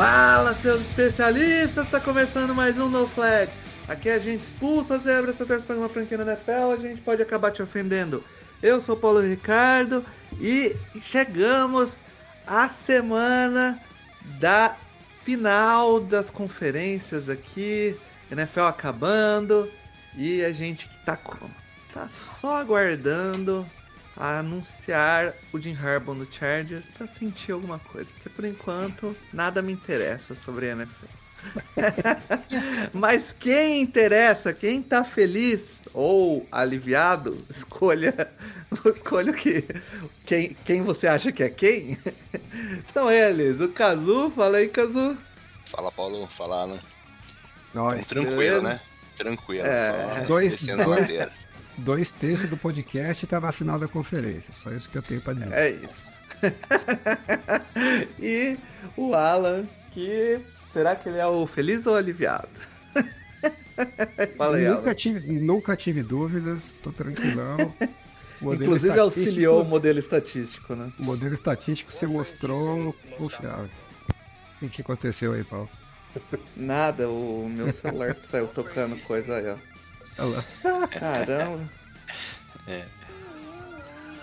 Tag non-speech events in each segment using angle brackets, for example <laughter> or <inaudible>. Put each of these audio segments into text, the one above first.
Fala, seus especialistas! Está começando mais um No Flag. Aqui a gente expulsa as zebras, você torce para uma franquia na NFL, a gente pode acabar te ofendendo. Eu sou Paulo Ricardo e chegamos à semana da final das conferências aqui, NFL acabando e a gente que tá? Tá só aguardando a anunciar o Jim Harbaugh no Chargers para sentir alguma coisa, porque por enquanto nada me interessa sobre a NFL. <laughs> Mas quem interessa, quem tá feliz ou aliviado, <laughs> escolha, escolha o que quem, quem você acha que é quem. <laughs> São eles, o Kazu, fala aí, Kazu. Fala, Paulo, fala, Alan. Nós, Tranquilo, né? Tranquilo, É. só Dois- descendo a dois- ladeira. Dois terços do podcast tá na final da conferência. Só isso que eu tenho pra dizer. É isso. <laughs> e o Alan, que será que ele é o feliz ou aliviado? <laughs> Fala aí, nunca, Alan. tive, nunca tive dúvidas, tô tranquilão. Inclusive estatístico- auxiliou o modelo estatístico, né? O modelo estatístico se mostrou confiável. O que, que aconteceu aí, Paulo? Nada, o meu celular saiu tocando coisa aí, ó. Olha lá. <laughs> Caramba. É.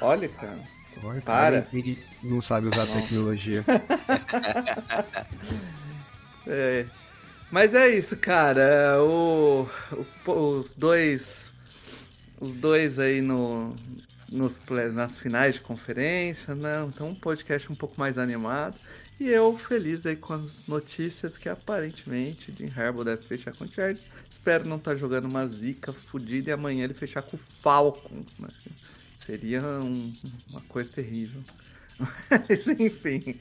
Olha, cara. Olha, Para. ele não sabe usar tecnologia. <laughs> É. Mas é isso, cara. É, O, o- os dois. Os dois aí no, nos, nas finais de conferência, né? Então um podcast um pouco mais animado. E eu feliz aí com as notícias que aparentemente Jim Harbaugh deve fechar com o Chargers. Espero não estar jogando uma zica fodida e amanhã ele fechar com o Falcons, né? Seria um- uma coisa terrível. <laughs> Mas enfim.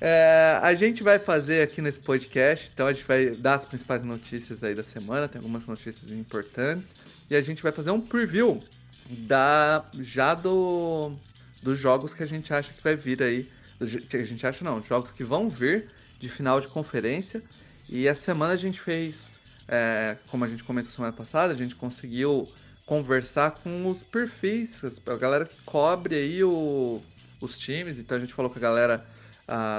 É, a gente vai fazer aqui nesse podcast, então a gente vai dar as principais notícias aí da semana, tem algumas notícias importantes, e a gente vai fazer um preview da já do dos jogos que a gente acha que vai vir aí, a gente acha não, jogos que vão vir de final de conferência. E essa semana a gente fez, é, como a gente comentou semana passada, a gente conseguiu conversar com os perfis, a galera que cobre aí o, os times. Então a gente falou com a galera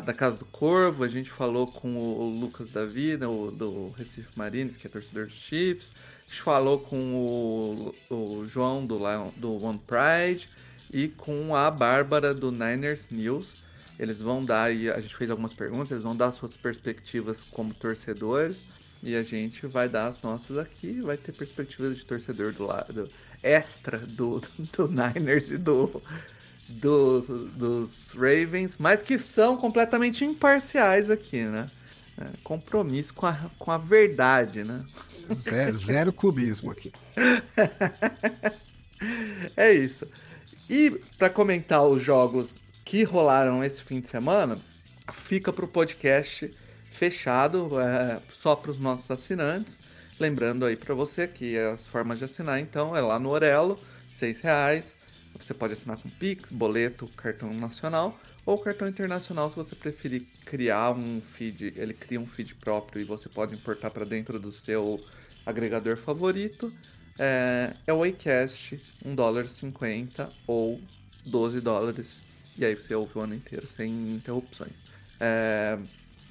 da Casa do Corvo, a gente falou com o, o Lucas da Vida, o, do Recife Marines, que é torcedor dos Chiefs. A gente falou com o, o João do, Lion, do One Pride e com a Bárbara do Niners News. Eles vão dar aí, a gente fez algumas perguntas, eles vão dar suas perspectivas como torcedores. E a gente vai dar as nossas aqui, vai ter perspectivas de torcedor do lado extra do, <laughs> do Niners e do, do- dos Ravens, mas que são completamente imparciais aqui, né? É, compromisso com a, com a verdade, né? Zero, zero clubismo aqui. <laughs> É isso. E para comentar os jogos que rolaram esse fim de semana, fica pro podcast fechado, é, só para os nossos assinantes. Lembrando aí para você que as formas de assinar, então, é lá no Orelo, R$ reais. Você pode assinar com Pix, boleto, cartão nacional ou cartão internacional se você preferir criar um feed. Ele cria um feed próprio e você pode importar para dentro do seu agregador favorito. É, é o Acast, 1 dólar 50 ou 12 dólares. E aí você ouve o ano inteiro sem interrupções. É,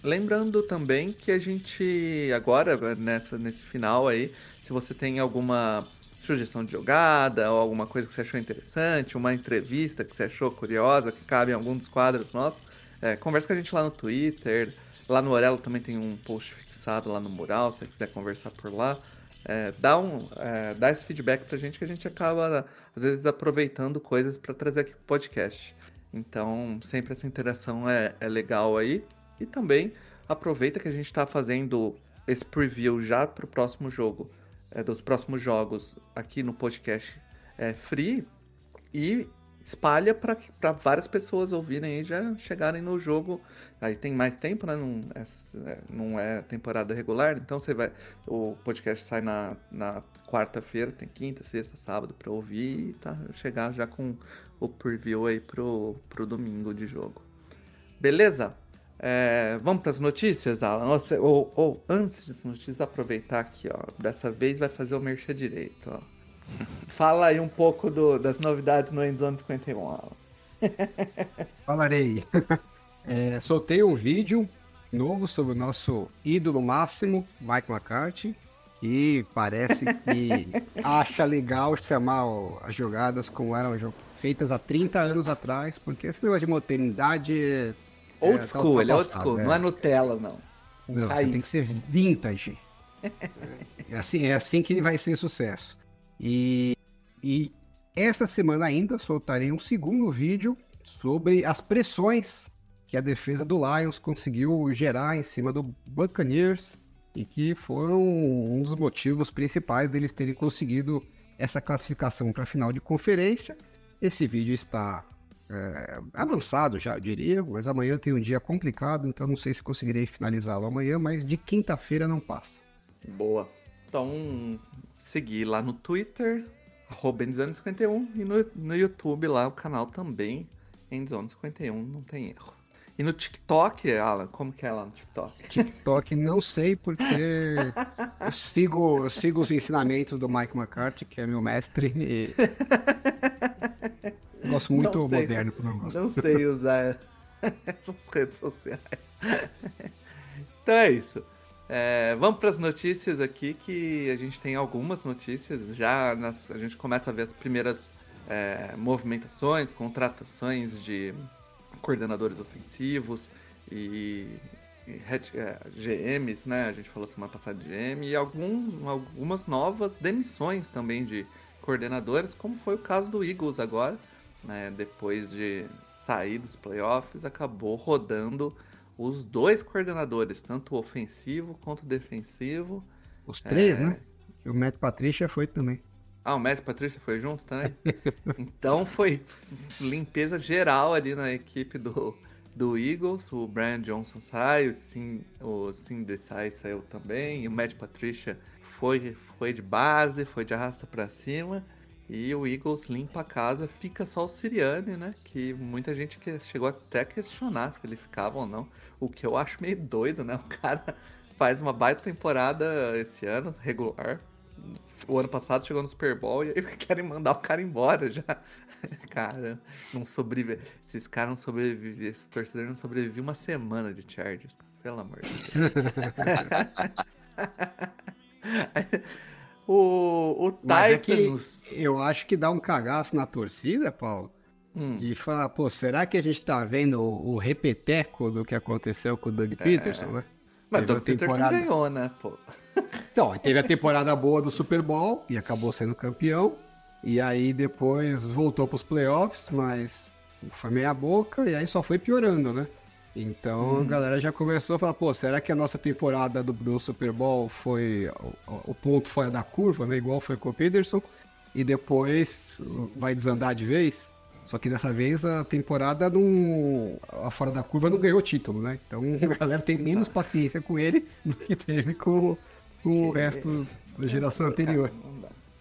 lembrando também que a gente agora, nessa, nesse final aí, se você tem alguma sugestão de jogada ou alguma coisa que você achou interessante, uma entrevista que você achou curiosa, que cabe em algum dos quadros nossos, é, conversa com a gente lá no Twitter. Lá no Orelo também tem um post fixado lá no mural, se você quiser conversar por lá. É, dá, um, é, dá esse feedback pra gente que a gente acaba, às vezes, aproveitando coisas para trazer aqui pro podcast. Então, sempre essa interação é, é legal aí. E também aproveita que a gente está fazendo esse preview já pro próximo jogo, é, dos próximos jogos aqui no podcast é, free. E espalha para várias pessoas ouvirem e já chegarem no jogo. Aí tem mais tempo, né? Não é, é, não é temporada regular, então você vai. O podcast sai na, na quarta-feira, tem quinta, sexta, sábado para ouvir e tá, chegar já com o preview aí pro, pro domingo de jogo. Beleza? É, vamos para as notícias, Alan? Nossa, ou, ou, antes das notícias, aproveitar aqui, ó. Dessa vez vai fazer o merchan direito, ó. <laughs> Fala aí um pouco do, das novidades no Endzone 51, Alan. <laughs> Falarei. É, soltei um vídeo novo sobre o nosso ídolo máximo, Mike McCarthy, que parece que <laughs> acha legal chamar as jogadas como eram feitas há 30 anos atrás, porque esse negócio de modernidade Old é, tá school, tá ele é old school, é. não é Nutella, não. Não, você tem que ser vintage. é, assim, é assim que vai ser sucesso. E, e esta semana ainda soltarei um segundo vídeo sobre as pressões que a defesa do Lions conseguiu gerar em cima do Buccaneers e que foram um dos motivos principais deles terem conseguido essa classificação para a final de conferência. Esse vídeo está é, avançado já, eu diria, mas amanhã tem um dia complicado, então não sei se conseguirei finalizá-lo amanhã, mas de quinta-feira não passa. Boa. Então, seguir lá no Twitter, arroba 51 e no, no YouTube lá o canal também, Endzone51, não tem erro. E no TikTok, Alan, como que é lá no TikTok? TikTok não sei porque eu sigo, eu sigo os ensinamentos do Mike McCarthy, que é meu mestre, e <laughs> Gosto muito moderno pro negócio. Não sei usar <laughs> essas redes sociais. Então é isso. É, vamos para as notícias aqui, que a gente tem algumas notícias. Já nas, a gente começa a ver as primeiras é, movimentações, contratações de coordenadores ofensivos e, e é, GMs, né? A gente falou semana passada de GM, e alguns, algumas novas demissões também de coordenadores, como foi o caso do Eagles agora né, depois de sair dos playoffs, acabou rodando os dois coordenadores, tanto o ofensivo quanto o defensivo. Os três, é... né? E o Matt Patrícia foi também. Ah, o Matt Patrícia foi junto também? <laughs> então foi limpeza geral ali na equipe do, do Eagles. O Brian Johnson sai, o Sim, o Sim Desai saiu também. E o Matt Patrícia foi, foi de base, foi de arrasta para cima. E o Eagles limpa a casa, fica só o Siriane, né? Que muita gente que chegou até a questionar se ele ficava ou não. O que eu acho meio doido, né? <laughs> O cara faz uma baita temporada esse ano, regular. O ano passado chegou no Super Bowl e aí <laughs> querem mandar o cara embora já. <laughs> Cara, não sobrevive. Esses caras não sobrevivem. Esse torcedor não sobrevive uma semana de Chargers. Pelo amor de Deus. <laughs> O, o Titans. É eu acho que dá um cagaço na torcida, Paulo. Hum. De falar, pô, será que a gente tá vendo o, o repeteco do que aconteceu com o Doug é. Peterson, né? Mas o Doug temporada... Peterson ganhou, né, pô? <laughs> Então, teve a temporada boa do Super Bowl e acabou sendo campeão. E aí depois voltou pros playoffs, mas foi meia boca e aí só foi piorando, né? Então hum. a galera já começou a falar, pô, será que a nossa temporada do, do Super Bowl foi o, o, ponto fora da curva, né? Igual foi com o Peterson, e depois vai desandar de vez? Só que dessa vez a temporada não. A fora da curva não ganhou título, né? Então <laughs> a galera tem menos paciência com ele do que teve com, com o resto da geração anterior.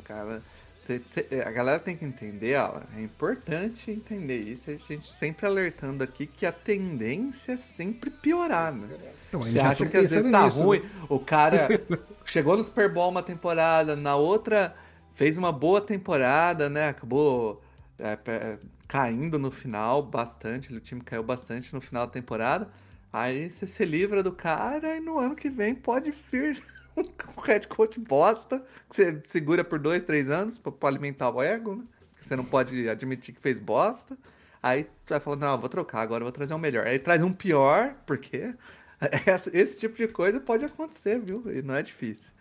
Cara, é, a galera tem que entender, ó, é importante entender isso, a gente sempre alertando aqui que a tendência é sempre piorar, né? Então, Você acha que às vezes tá nisso, ruim, né? o cara <laughs> chegou no Super Bowl uma temporada, na outra fez uma boa temporada, né? Acabou é, caindo no final bastante, o time caiu bastante no final da temporada. Aí você se livra do cara e no ano que vem pode vir <laughs> um head coach bosta, que você segura por dois, três anos pra, pra alimentar o ego, né? Que você não pode admitir que fez bosta. Aí tu vai falando, não, vou trocar, agora vou trazer um melhor. Aí traz um pior, porque <laughs> esse tipo de coisa pode acontecer, viu? E não é difícil.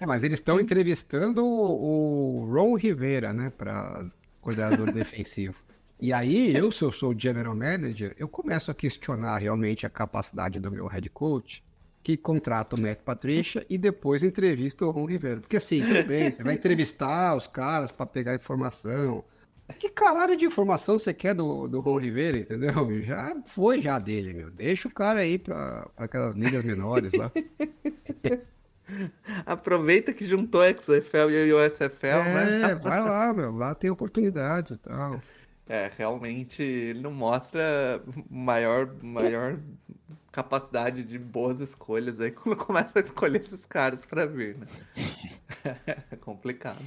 É, mas eles estão entrevistando o Ron Rivera, né, para coordenador <laughs> defensivo. E aí, eu, se eu sou o general manager, eu começo a questionar realmente a capacidade do meu head coach que contrata o Matt Patricia e depois entrevista o Ron Rivera. Porque assim, tudo bem, você vai entrevistar os caras para pegar informação, Que caralho de informação você quer do, do Ron Rivera, entendeu? Já foi já dele, meu. Deixa o cara aí pra aquelas ligas menores lá. <laughs> Aproveita que juntou a XFL e o USFL, é, né? vai lá, meu. Lá tem oportunidade e tal. É, realmente ele não mostra maior, maior capacidade de boas escolhas aí <laughs> quando começa a escolher esses caras pra vir, né? <laughs> É complicado.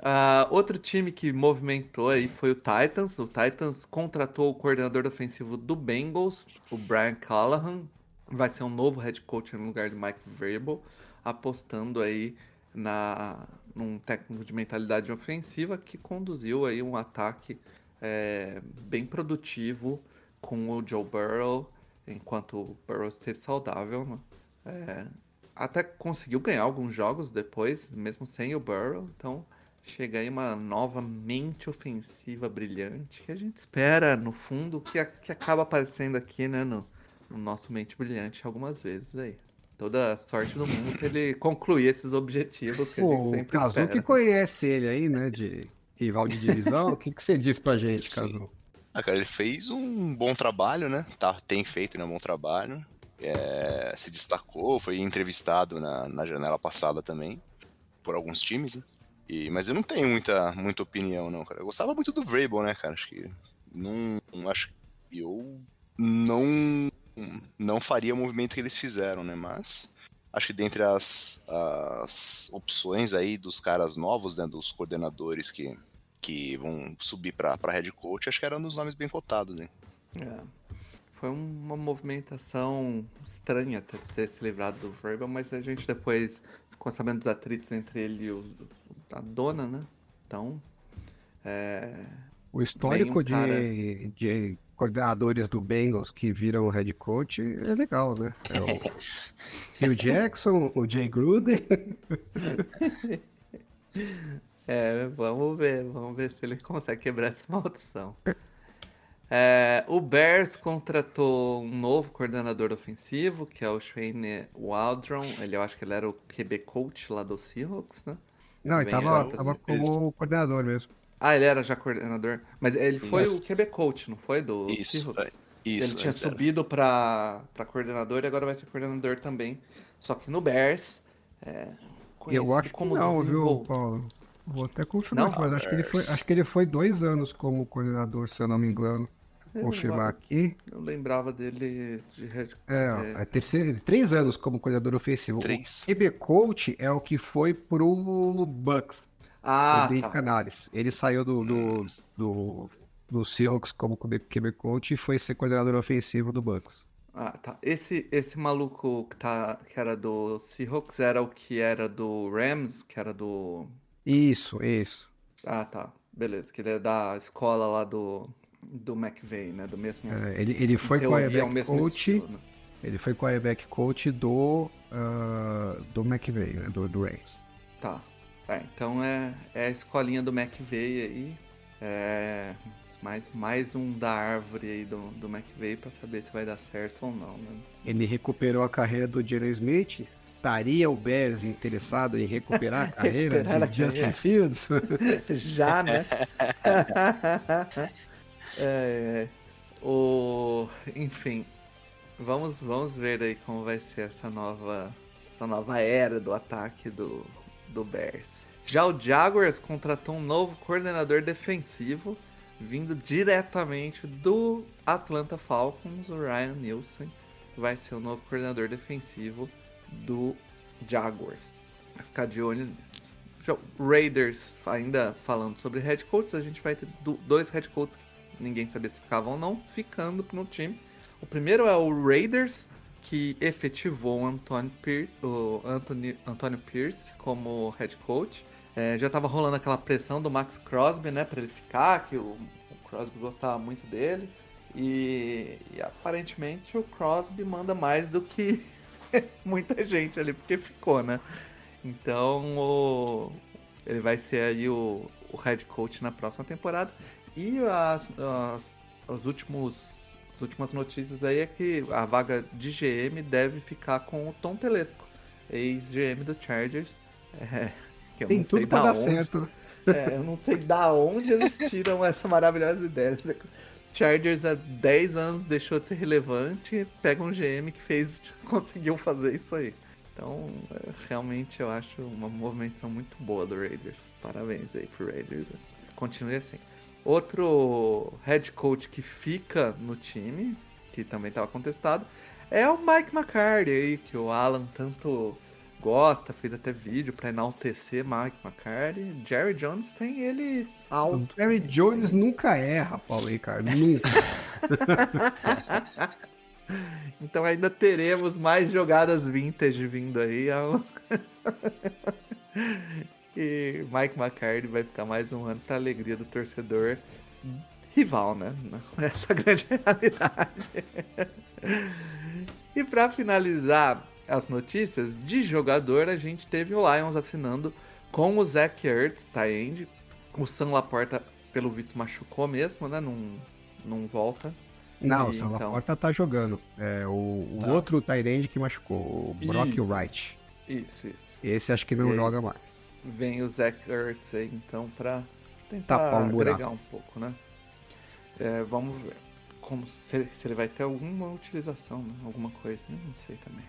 Uh, outro time que movimentou aí foi o Titans. O Titans contratou o coordenador ofensivo do Bengals, o Brian Callahan. Vai ser um novo head coach no lugar de Mike Vrabel, apostando aí na num técnico de mentalidade ofensiva que conduziu aí um ataque é, bem produtivo com o Joe Burrow, enquanto o Burrow esteve saudável. Né? É, até conseguiu ganhar alguns jogos depois, mesmo sem o Burrow. Então chega aí uma nova mente ofensiva brilhante que a gente espera, no fundo, que, que acaba aparecendo aqui né, no, no nosso mente brilhante algumas vezes aí toda a sorte do mundo que ele concluir esses objetivos que Pô, a gente sempre o Cazu que conhece ele aí, né, de rival de divisão, o que, que você diz pra gente, Cazu? Ah, cara, ele fez um bom trabalho, né? Tá, tem feito né, um bom trabalho. É, se destacou, foi entrevistado na, na janela passada também, por alguns times, né? E, mas eu não tenho muita, muita opinião, não, cara. Eu gostava muito do Vrabel, né, cara? Acho que. Não. Acho que eu não não faria o movimento que eles fizeram, né? Mas acho que dentre as, as opções aí dos caras novos, né, dos coordenadores que, que vão subir para head coach, acho que era um dos nomes bem cotados, né? É. Foi uma movimentação estranha ter, ter se livrado do Verbal, mas a gente depois ficou sabendo dos atritos entre ele e o, a dona, né? Então. É... O histórico um cara... de, de coordenadores do Bengals que viram head coach é legal, né? É o <laughs> Phil Jackson, o Jay Gruden. <laughs> É, vamos ver, vamos ver se ele consegue quebrar essa maldição. É, o Bears contratou um novo coordenador ofensivo, que é o Shane Waldron. Ele, eu acho que ele era o QB coach lá do Seahawks, né? Não, ele tava, tava como coordenador mesmo. Ah, ele era já coordenador. Mas ele foi Isso. o QB coach, não foi? Do Isso, Seahawks? Isso, ele tinha subido para coordenador e agora vai ser coordenador também. Só que no Bears. É, eu acho que não, viu, Paulo? Vou até confirmar, não? mas acho que, ele foi, acho que ele foi dois anos como coordenador, se eu não me engano. Vou confirmar aqui. Eu lembrava dele de head É, é terceiro, três anos como coordenador ofensivo. Três. O QB coach é o que foi pro Bucks. Ah, tá. Canales. Ele saiu do, do, do, do Seahawks como QB coach e foi ser coordenador ofensivo do Bucks. Ah, tá. Esse, esse maluco que, tá, que era do Seahawks era o que era do Rams, que era do. Isso, isso. Ah, tá. Beleza, que ele é da escola lá do, do McVeigh, né? Do mesmo. É, ele, ele foi quarterback é coach. Estilo, né? Ele foi quarterback coach do, uh, do McVeigh, né? Do, do Rams. Tá. É, então é, é a escolinha do McVeigh aí. É mais, mais um da árvore aí do, do McVeigh para saber se vai dar certo ou não, né? Ele recuperou a carreira do Geno Smith. Estaria o Bears interessado em recuperar a <laughs> carreira recuperar de a Justin. Fields? <laughs> Já, né? <laughs> é, o, enfim, vamos, vamos ver aí como vai ser essa nova, essa nova era do ataque do, do Bears. Já o Jaguars contratou um novo coordenador defensivo, vindo diretamente do Atlanta Falcons, o Ryan Nielsen, vai ser o novo coordenador defensivo do Jaguars. Vai ficar de olho nisso. Raiders, ainda falando sobre head coaches, a gente vai ter dois head coaches que ninguém sabia se ficavam ou não, ficando no time. O primeiro é o Raiders, que efetivou o Anthony Pierce como head coach. É, já estava rolando aquela pressão do Max Crosby, né, para ele ficar, que o, o, Crosby gostava muito dele. E, e, aparentemente o Crosby manda mais do que <laughs> muita gente ali, porque ficou, né? Então o, ele vai ser aí o, o head coach na próxima temporada. E as, as, os últimos últimas notícias aí é que a vaga de GM deve ficar com o Tom Telesco, ex-GM do Chargers. É, Tem tudo pra dar certo. <laughs> É, eu não sei da onde eles tiram essa maravilhosa ideia. Chargers há 10 anos deixou de ser relevante, pega um GM que fez, <laughs> conseguiu fazer isso aí. Então, é, realmente eu acho uma movimentação muito boa do Raiders. Parabéns aí pro Raiders. Continue assim. Outro head coach que fica no time, que também estava contestado, é o Mike McCarthy aí, que o Alan tanto gosta, fez até vídeo para enaltecer Mike McCarthy. Jerry Jones tem ele alto. O Jerry Jones nunca erra, Paulo Ricardo, nunca. <laughs> então ainda teremos mais jogadas vintage vindo aí. <laughs> e Mike McCarthy vai ficar mais um ano pra alegria do torcedor rival, né? Essa é a grande <laughs> realidade. e para finalizar as notícias de jogador, a gente teve o Lions assinando com o Zach Ertz, tá end. O Sam Laporta, pelo visto, machucou mesmo, né? Não, não volta. Não, e, o Sam então... Laporta tá jogando. É o, o tá. outro Tyrande que machucou, o Brock e... Wright. Isso, isso. Esse acho que não e joga mais. Vem o Zach Ertz aí, então, pra tentar um agregar um pouco, né? É, vamos ver como se, se, ele vai ter alguma utilização, né? alguma coisa, né? não sei também.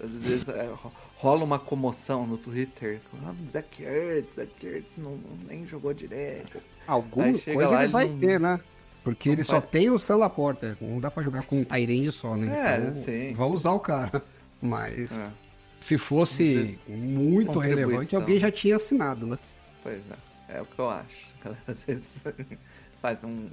Às vezes, é, rola uma comoção no Twitter. Ah, Zach Ertz, Zach Ertz não, nem jogou direito. Alguma coisa lá, ele vai não, ter, né? Porque ele faz... só tem o Sam Laporta. Não dá pra jogar com um Tyrande só, né? É, então, sim. Vão usar o cara. Mas é. se fosse muito relevante, alguém já tinha assinado, né? Pois é. É o que eu acho. <laughs> Às vezes faz um,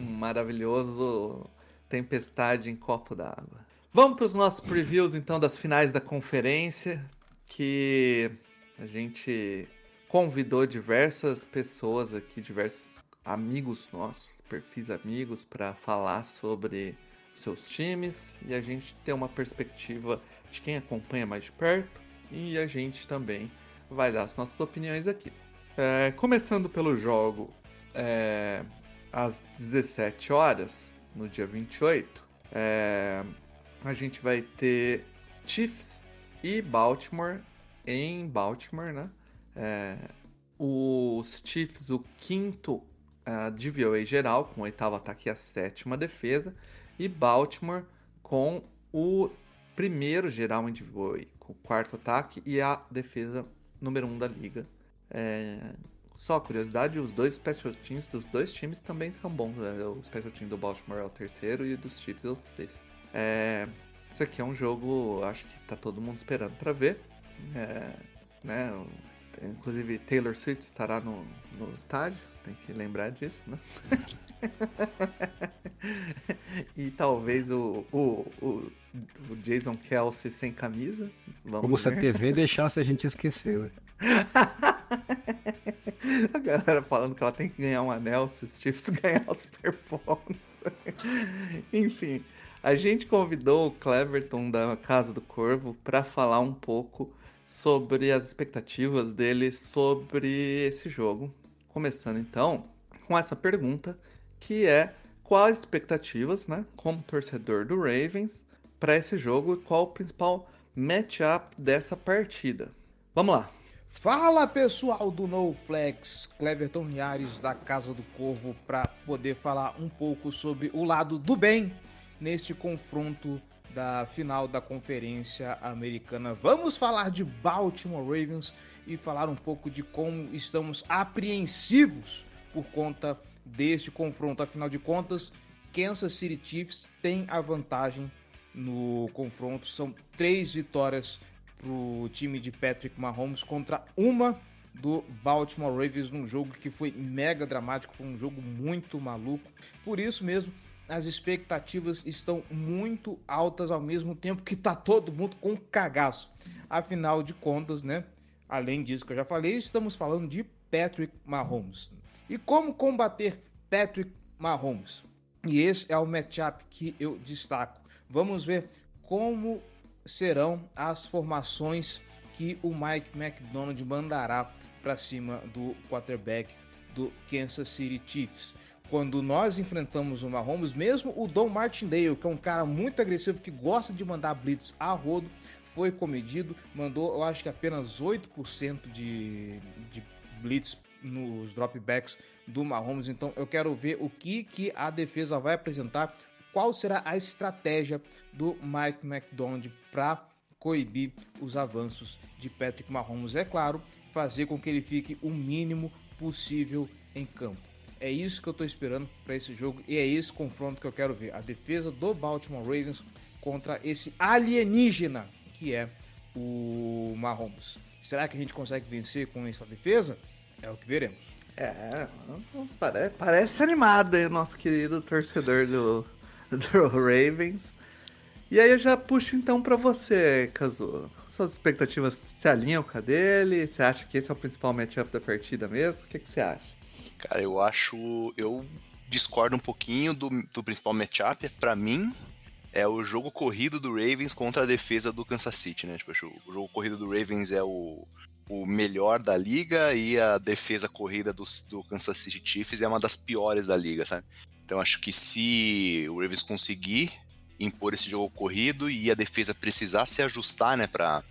um maravilhoso tempestade em copo d'água. Vamos para os nossos previews então das finais da conferência, que a gente convidou diversas pessoas aqui, diversos amigos nossos, perfis amigos, para falar sobre seus times e a gente ter uma perspectiva de quem acompanha mais de perto e a gente também vai dar as nossas opiniões aqui. É, começando pelo jogo é, às 17 horas, no dia 28, é, a gente vai ter Chiefs e Baltimore em Baltimore, né? É, os Chiefs, o quinto uh, de VOA geral, com o oitavo ataque e a sétima defesa, e Baltimore com o primeiro geral em VOA, com o quarto ataque e a defesa número um da liga. É, só curiosidade, os dois special teams dos dois times também são bons. Né? O special team do Baltimore é o terceiro e dos Chiefs é o sexto. É, isso aqui é um jogo, acho que tá todo mundo esperando para ver. É, né? Inclusive Taylor Swift estará no, no estádio, tem que lembrar disso, né? <laughs> e talvez o, o, o, o, Jason Kelsey sem camisa. Vamos Como ver. se a TV deixasse a gente esquecer, né? <laughs> a galera falando que ela tem que ganhar um anel se os <laughs> Chiefs ganhar o Super Bowl. Enfim, a gente convidou o Cleverton da Casa do Corvo para falar um pouco sobre as expectativas dele sobre esse jogo. Começando então com essa pergunta, que é quais expectativas, né, como torcedor do Ravens, para esse jogo e qual o principal matchup dessa partida. Vamos lá. Fala pessoal do NoFlex, Cleverton Niares da Casa do Corvo para poder falar um pouco sobre o lado do bem neste confronto da final da Conferência Americana. Vamos falar de Baltimore Ravens e falar um pouco de como estamos apreensivos por conta deste confronto. Afinal de contas, Kansas City Chiefs tem a vantagem no confronto. São três vitórias pro time de Patrick Mahomes contra uma do Baltimore Ravens num jogo que foi mega dramático, foi um jogo muito maluco. Por isso mesmo, as expectativas estão muito altas ao mesmo tempo que tá todo mundo com cagaço. Afinal de contas, né? Além disso que eu já falei, estamos falando de Patrick Mahomes. E como combater Patrick Mahomes? E esse é o matchup que eu destaco. Vamos ver como serão as formações que o Mike McDonald mandará para cima do quarterback do Kansas City Chiefs. Quando nós enfrentamos o Mahomes, mesmo o Don Martindale, que é um cara muito agressivo, que gosta de mandar blitz a rodo, foi comedido, mandou, eu acho que apenas 8% de, de blitz nos dropbacks do Mahomes. Então eu quero ver o que, que a defesa vai apresentar, qual será a estratégia do Mike McDonald para coibir os avanços de Patrick Mahomes. É claro, fazer com que ele fique o mínimo possível em campo. É isso que eu estou esperando para esse jogo e é esse confronto que eu quero ver. A defesa do Baltimore Ravens contra esse alienígena que é o Mahomes. Será que a gente consegue vencer com essa defesa? É o que veremos. É, parece, parece animado aí o nosso querido torcedor do, do Ravens. E aí eu já puxo então para você, Kazu. Suas expectativas se alinham com a dele? Você acha que esse é o principal matchup da partida mesmo? O que, que você acha? Cara, eu acho. Eu discordo um pouquinho do, do principal matchup. Para mim, é o jogo corrido do Ravens contra a defesa do Kansas City, né? Tipo, o jogo corrido do Ravens é o, o melhor da liga e a defesa corrida do, do Kansas City Chiefs é uma das piores da liga, sabe? Então acho que se o Ravens conseguir impor esse jogo corrido e a defesa precisar se ajustar, né, para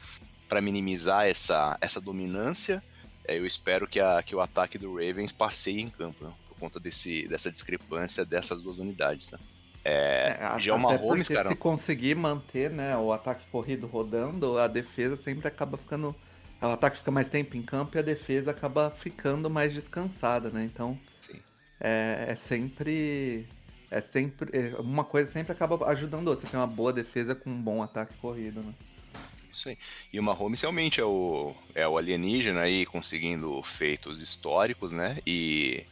minimizar essa, essa dominância, é, eu espero que, a, que o ataque do Ravens passeie em campo, né, por conta desse, dessa discrepância dessas duas unidades, tá? É, é, já uma Holmes, cara. Se conseguir manter né, o ataque corrido rodando, a defesa sempre acaba ficando. O ataque fica mais tempo em campo e a defesa acaba ficando mais descansada, né? Então. É, é, sempre. É sempre. É, uma coisa sempre acaba ajudando a outra. Você tem uma boa defesa com um bom ataque corrido, né? Isso aí. E o Mahomes realmente é o, é o alienígena aí conseguindo feitos históricos, né? E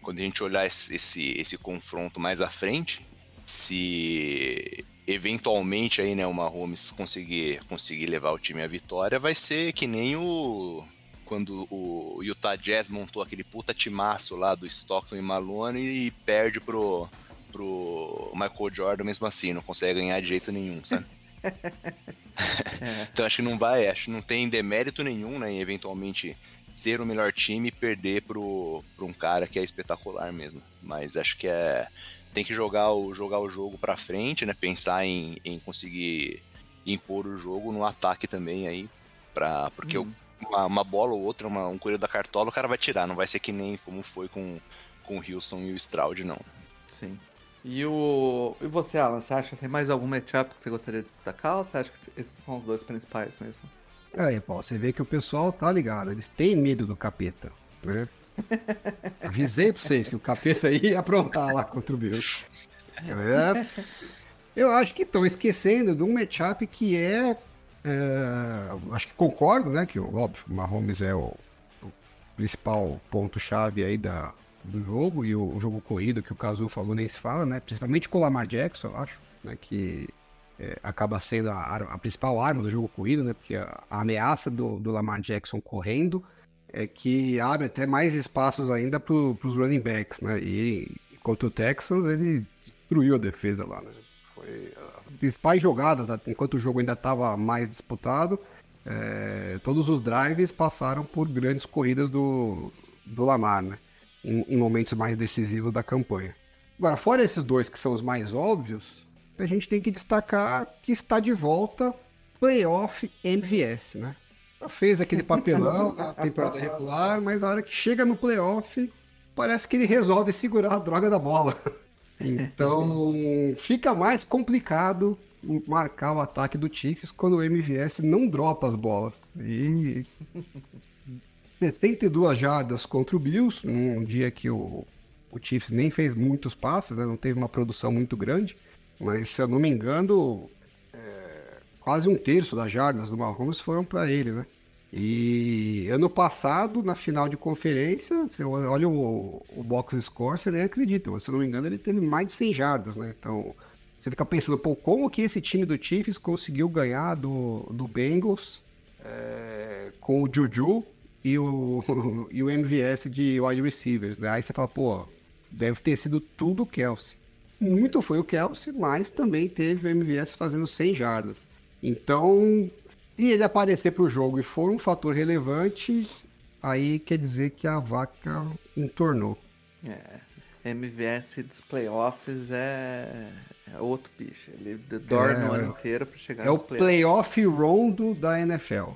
quando a gente olhar esse, esse, esse confronto mais à frente, se eventualmente aí, né, o Mahomes conseguir, conseguir levar o time à vitória, vai ser que nem o quando o Utah Jazz montou aquele puta timaço lá do Stockton e Malone e perde pro, pro Michael Jordan mesmo assim, não consegue ganhar de jeito nenhum, sabe? <laughs> <laughs> então acho que não vai, acho que não tem demérito nenhum, né, em eventualmente ser o melhor time e perder pro, pro um cara que é espetacular mesmo. Mas acho que é tem que jogar o, jogar o jogo para frente, né? Pensar em, em conseguir impor o jogo no ataque também aí, pra, porque hum. uma, uma, bola ou outra, uma, um coelho da cartola, o cara vai tirar, não vai ser que nem como foi com, com o Houston e o Stroud, não. Sim. E, o... e você, Alan, você acha que tem mais algum matchup que você gostaria de destacar ou você acha que esses são os dois principais mesmo? Aí, Paulo, você vê que o pessoal tá ligado, eles têm medo do capeta, né? <laughs> Avisei pra vocês que o capeta ia aprontar lá contra o Bills. É, eu acho que estão esquecendo de um matchup que é, é, Acho que concordo, né? Que, óbvio, o Mahomes é o, o principal ponto-chave aí da, do jogo e o, o, jogo corrido que o Kazu falou nem se fala, né? Principalmente com o Lamar Jackson, eu acho, né? Que é, acaba sendo a, a, principal arma do jogo corrido, né? Porque a, a ameaça do, do Lamar Jackson correndo é que abre até mais espaços ainda para os running backs, né? E contra o Texans ele destruiu a defesa lá, né? Foi a principal jogada, enquanto o jogo ainda estava mais disputado, é, todos os drives passaram por grandes corridas do, do Lamar, né? Em, em, momentos mais decisivos da campanha. Agora, fora esses dois que são os mais óbvios, a gente tem que destacar que está de volta playoff MVS, né? fez aquele papelão <laughs> na temporada regular, mas na hora que chega no playoff, parece que ele resolve segurar a droga da bola. <laughs> Então fica mais complicado marcar o ataque do Chiefs quando o MVS não dropa as bolas. E 72 jardas contra o Bills, num dia que o, o Chiefs nem fez muitos passes, né? não teve uma produção muito grande, mas se eu não me engano, quase um terço das jardas do Mahomes foram para ele, né? E ano passado, na final de conferência, você olha o, o box score, você nem acredita, mas se eu não me engano, ele teve mais de 100 jardas, né? Então, você fica pensando, pô, como que esse time do Chiefs conseguiu ganhar do, do Bengals é, com o Juju e o, <laughs> e o MVS de wide receivers, né? Aí você fala, pô, deve ter sido tudo o Kelsey. Muito foi o Kelsey, mas também teve o MVS fazendo 100 jardas. Então, se ele aparecer para o jogo e for um fator relevante, aí quer dizer que a vaca entornou. É. MVS dos playoffs é, é outro bicho. Ele dorme é, o ano inteiro para chegar É o playoff rondo da NFL.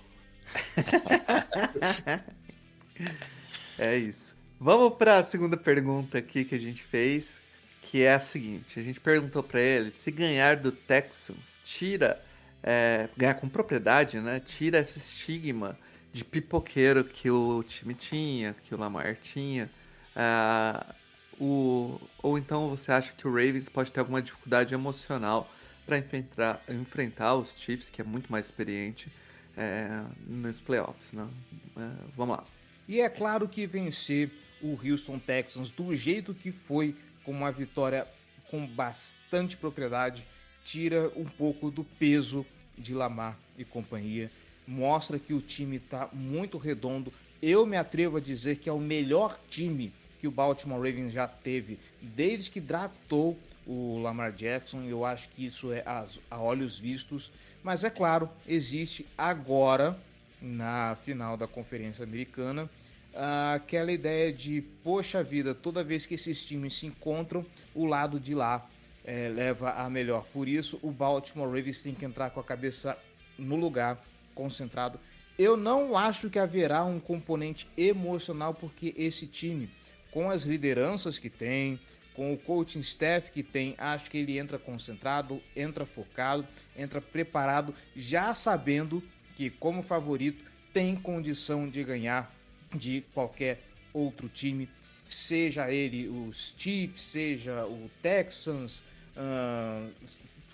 <laughs> é isso. Vamos para a segunda pergunta aqui que a gente fez, que é a seguinte: a gente perguntou para ele se ganhar do Texans tira, é, ganhar com propriedade, né? Tira esse estigma de pipoqueiro que o time tinha, que o Lamar tinha. Uh, o, ou então você acha que o Ravens pode ter alguma dificuldade emocional para enfrentar, enfrentar os Chiefs, que é muito mais experiente é, nos playoffs, né? É, vamos lá. E é claro que vencer o Houston Texans do jeito que foi, com uma vitória com bastante propriedade, tira um pouco do peso de Lamar e companhia. Mostra que o time está muito redondo. Eu me atrevo a dizer que é o melhor time que o Baltimore Ravens já teve desde que draftou o Lamar Jackson. Eu acho que isso é a, a olhos vistos. Mas é claro, existe agora, na final da Conferência Americana, aquela ideia de, poxa vida, toda vez que esses times se encontram, o lado de lá é, leva a melhor. Por isso, o Baltimore Ravens tem que entrar com a cabeça no lugar, concentrado. Eu não acho que haverá um componente emocional, porque esse time, com as lideranças que tem, com o coaching staff que tem, acho que ele entra concentrado, entra focado, entra preparado, já sabendo que, como favorito, tem condição de ganhar de qualquer outro time, seja ele os Chiefs, seja o Texans, uh, ah,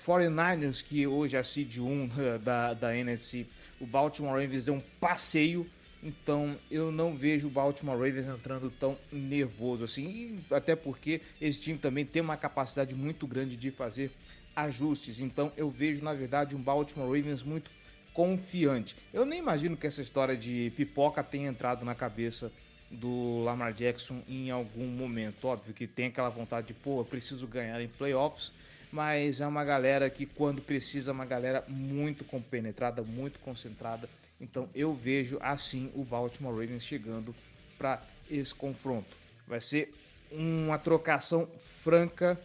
49ers, que hoje é a seed 1 <laughs> da, da NFC, o Baltimore Ravens deu um passeio, então eu não vejo o Baltimore Ravens entrando tão nervoso assim, até porque esse time também tem uma capacidade muito grande de fazer ajustes, então eu vejo na verdade um Baltimore Ravens muito confiante. Eu nem imagino que essa história de pipoca tenha entrado na cabeça do Lamar Jackson em algum momento. Óbvio que tem aquela vontade de, pô, eu preciso ganhar em playoffs, mas é uma galera que, quando precisa, é uma galera muito compenetrada, muito concentrada. Então eu vejo assim o Baltimore Ravens chegando para esse confronto. Vai ser uma trocação franca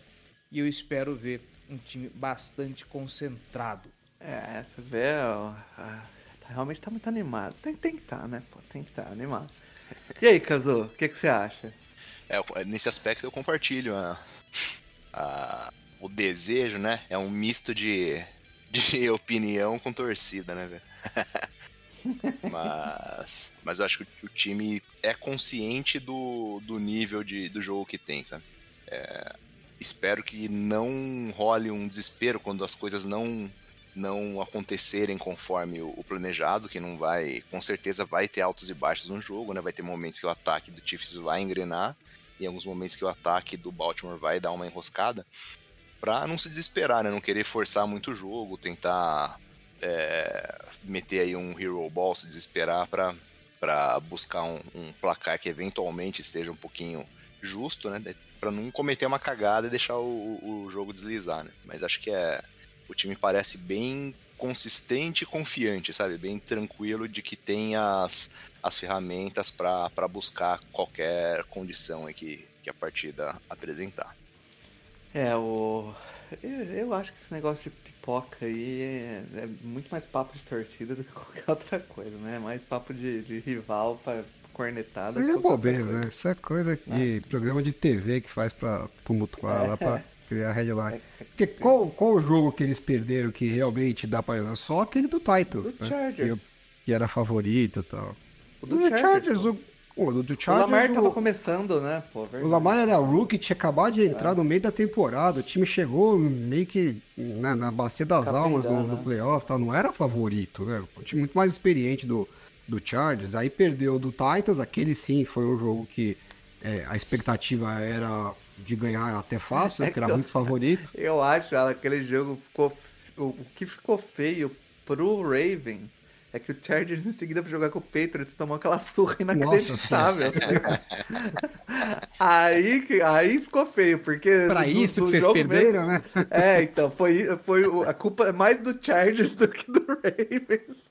e eu espero ver um time bastante concentrado. É, você vê, ó, tá, realmente tá muito animado. Tem, tem que estar, tá, né? Pô, tem que estar tá animado. E aí, Kazu, o que, que você acha? É, nesse aspecto eu compartilho a, a, o desejo, né? É um misto de, de <laughs> opinião com torcida, né, velho? <laughs> mas, mas eu acho que o time é consciente do, do nível de, do jogo que tem, sabe? É, espero que não role um desespero quando as coisas não não acontecerem conforme o, planejado, que não vai, com certeza vai ter altos e baixos no jogo, né? Vai ter momentos que o ataque do Chiefs vai engrenar e alguns momentos que o ataque do Baltimore vai dar uma enroscada, para não se desesperar, né? Não querer forçar muito o jogo, tentar é, meter aí um hero ball, se desesperar para para buscar um, um, placar que eventualmente esteja um pouquinho justo, né? Para não cometer uma cagada e deixar o, o jogo deslizar, né? Mas acho que é o time parece bem consistente e confiante, sabe? Bem tranquilo de que tem as, as ferramentas para buscar qualquer condição que, que a partida apresentar. É, o... eu acho que esse negócio de pipoca aí é, é muito mais papo de torcida do que <laughs> qualquer outra coisa, né? Mais papo de, de rival para cornetada. Mas é bobeira, né? Isso é coisa de ah. programa de TV que faz pra tumultuar é. lá pra <laughs> criar headline. Porque qual, qual o jogo que eles perderam que realmente dá pra. Só aquele do Titans, do né? Que, que, era favorito e tal. O do, do Chargers, Chargers o, o, do, Chargers, o Lamar o, tava começando, né? Pô, o Lamar era rookie, tinha acabado de entrar é. no meio da temporada. O time chegou meio que né, na bacia das almas no, no playoff tal. Não era favorito, né? Um time muito mais experiente do, do Chargers. Aí perdeu do Titans. Aquele sim foi um jogo que é, a expectativa era de ganhar até fácil, é que era eu, muito favorito. <laughs> Eu acho, ela, aquele jogo ficou. O que ficou feio pro Ravens é que o Chargers em seguida foi jogar com o Patriots tomou aquela surra inacreditável. <laughs> aí, aí ficou feio, porque. Pra isso que vocês perderam, mesmo... né? É, então, foi, foi a culpa é mais do Chargers do que do Ravens.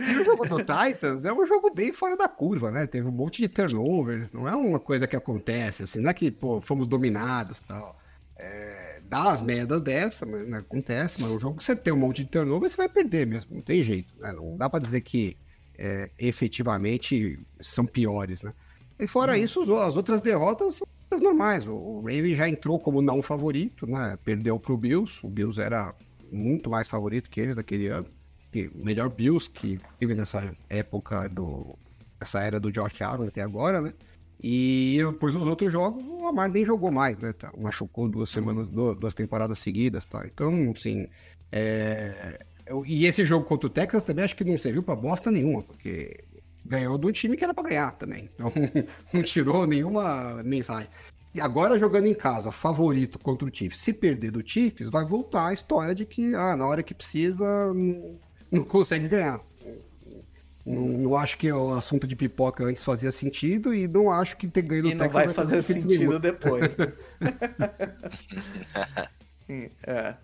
E o jogo do Titans é um jogo bem fora da curva, né? Teve um monte de turnovers, não é uma coisa que acontece, assim, não é que, pô, fomos dominados e tal. É, dá as merdas dessa, mas né, acontece, mas o jogo que você tem um monte de turnover, você vai perder mesmo, não tem jeito, né? Não dá para dizer que é, efetivamente são piores, né? E fora uhum. isso, as outras derrotas são normais. O Raven já entrou como não favorito, né? Perdeu pro Bills. O Bills era muito mais favorito que eles naquele ano. E o melhor Bills que teve nessa época do. Essa era do Josh Allen até agora, né? E depois nos outros jogos, o Lamar nem jogou mais, né? Tá, machucou duas semanas, duas temporadas seguidas, tá? Então, assim, é... E esse jogo contra o Texas também acho que não serviu para bosta nenhuma, porque ganhou de um time que era para ganhar também. Então, <laughs> não tirou nenhuma mensagem. E agora jogando em casa, favorito contra o Chiefs. Se perder do Chiefs, vai voltar a história de que, ah, na hora que precisa, não consegue ganhar. Não, não, acho que o assunto de pipoca antes fazia sentido e não acho que ter ganho no E não vai fazer sentido depois. <laughs> <laughs> é.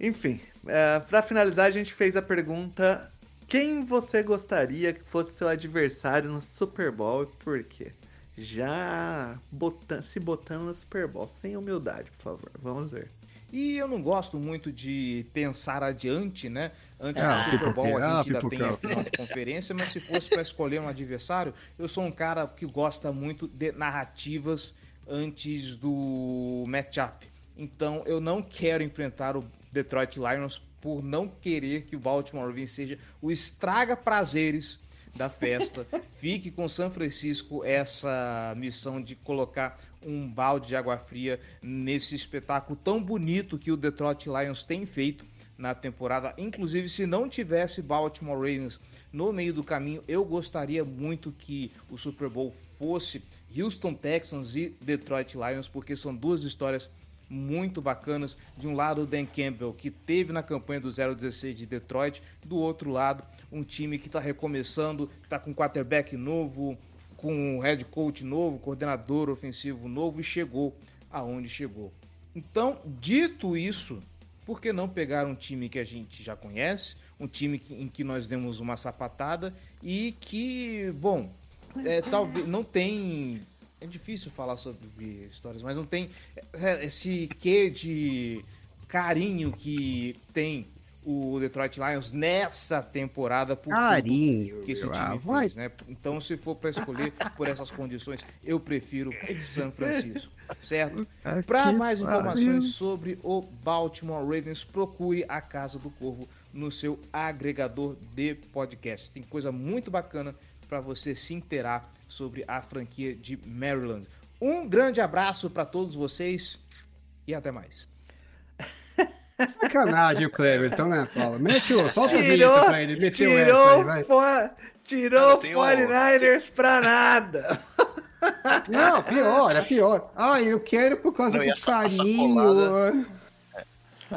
Enfim, é, para finalizar, a gente fez a pergunta: quem você gostaria que fosse seu adversário no Super Bowl e por quê? Já botando, se botando no Super Bowl, sem humildade, por favor. Vamos ver. E eu não gosto muito de pensar adiante, né? Antes ah, do Super Bowl a gente ainda tem a final de conferência, mas se fosse para escolher um adversário, eu sou um cara que gosta muito de narrativas antes do matchup. Então eu não quero enfrentar o Detroit Lions por não querer que o Baltimore Ravens seja o estraga prazeres da festa. Fique com São Francisco essa missão de colocar um balde de água fria nesse espetáculo tão bonito que o Detroit Lions tem feito na temporada. Inclusive, se não tivesse Baltimore Ravens no meio do caminho, eu gostaria muito que o Super Bowl fosse Houston Texans e Detroit Lions, porque são duas histórias muito bacanas. De um lado, o Dan Campbell, que teve na campanha do 016 de Detroit. Do outro lado, um time que está recomeçando, está com quarterback novo, com um head coach novo, coordenador ofensivo novo e chegou aonde chegou. Então, dito isso, por que não pegar um time que a gente já conhece, um time em que nós demos uma sapatada e que, bom, é, talvez não tem é difícil falar sobre histórias, mas não tem é, esse quê de carinho que tem o Detroit Lions nessa temporada por carinho que esse time ah, fez, né? Então, se for para escolher por essas condições, eu prefiro San Francisco, certo? Para mais informações sobre o Baltimore Ravens, procure a Casa do Corvo no seu agregador de podcast. Tem coisa muito bacana para você se inteirar sobre a franquia de Maryland. Um grande abraço para todos vocês e até mais. Sacanagem o então, né, Paulo? Meteu, só tirou, pra ele, meteu tirou, essa aí, vai. tirou 49ers pra nada. Não, pior, é pior. Ah, eu quero por causa Não, do carinho.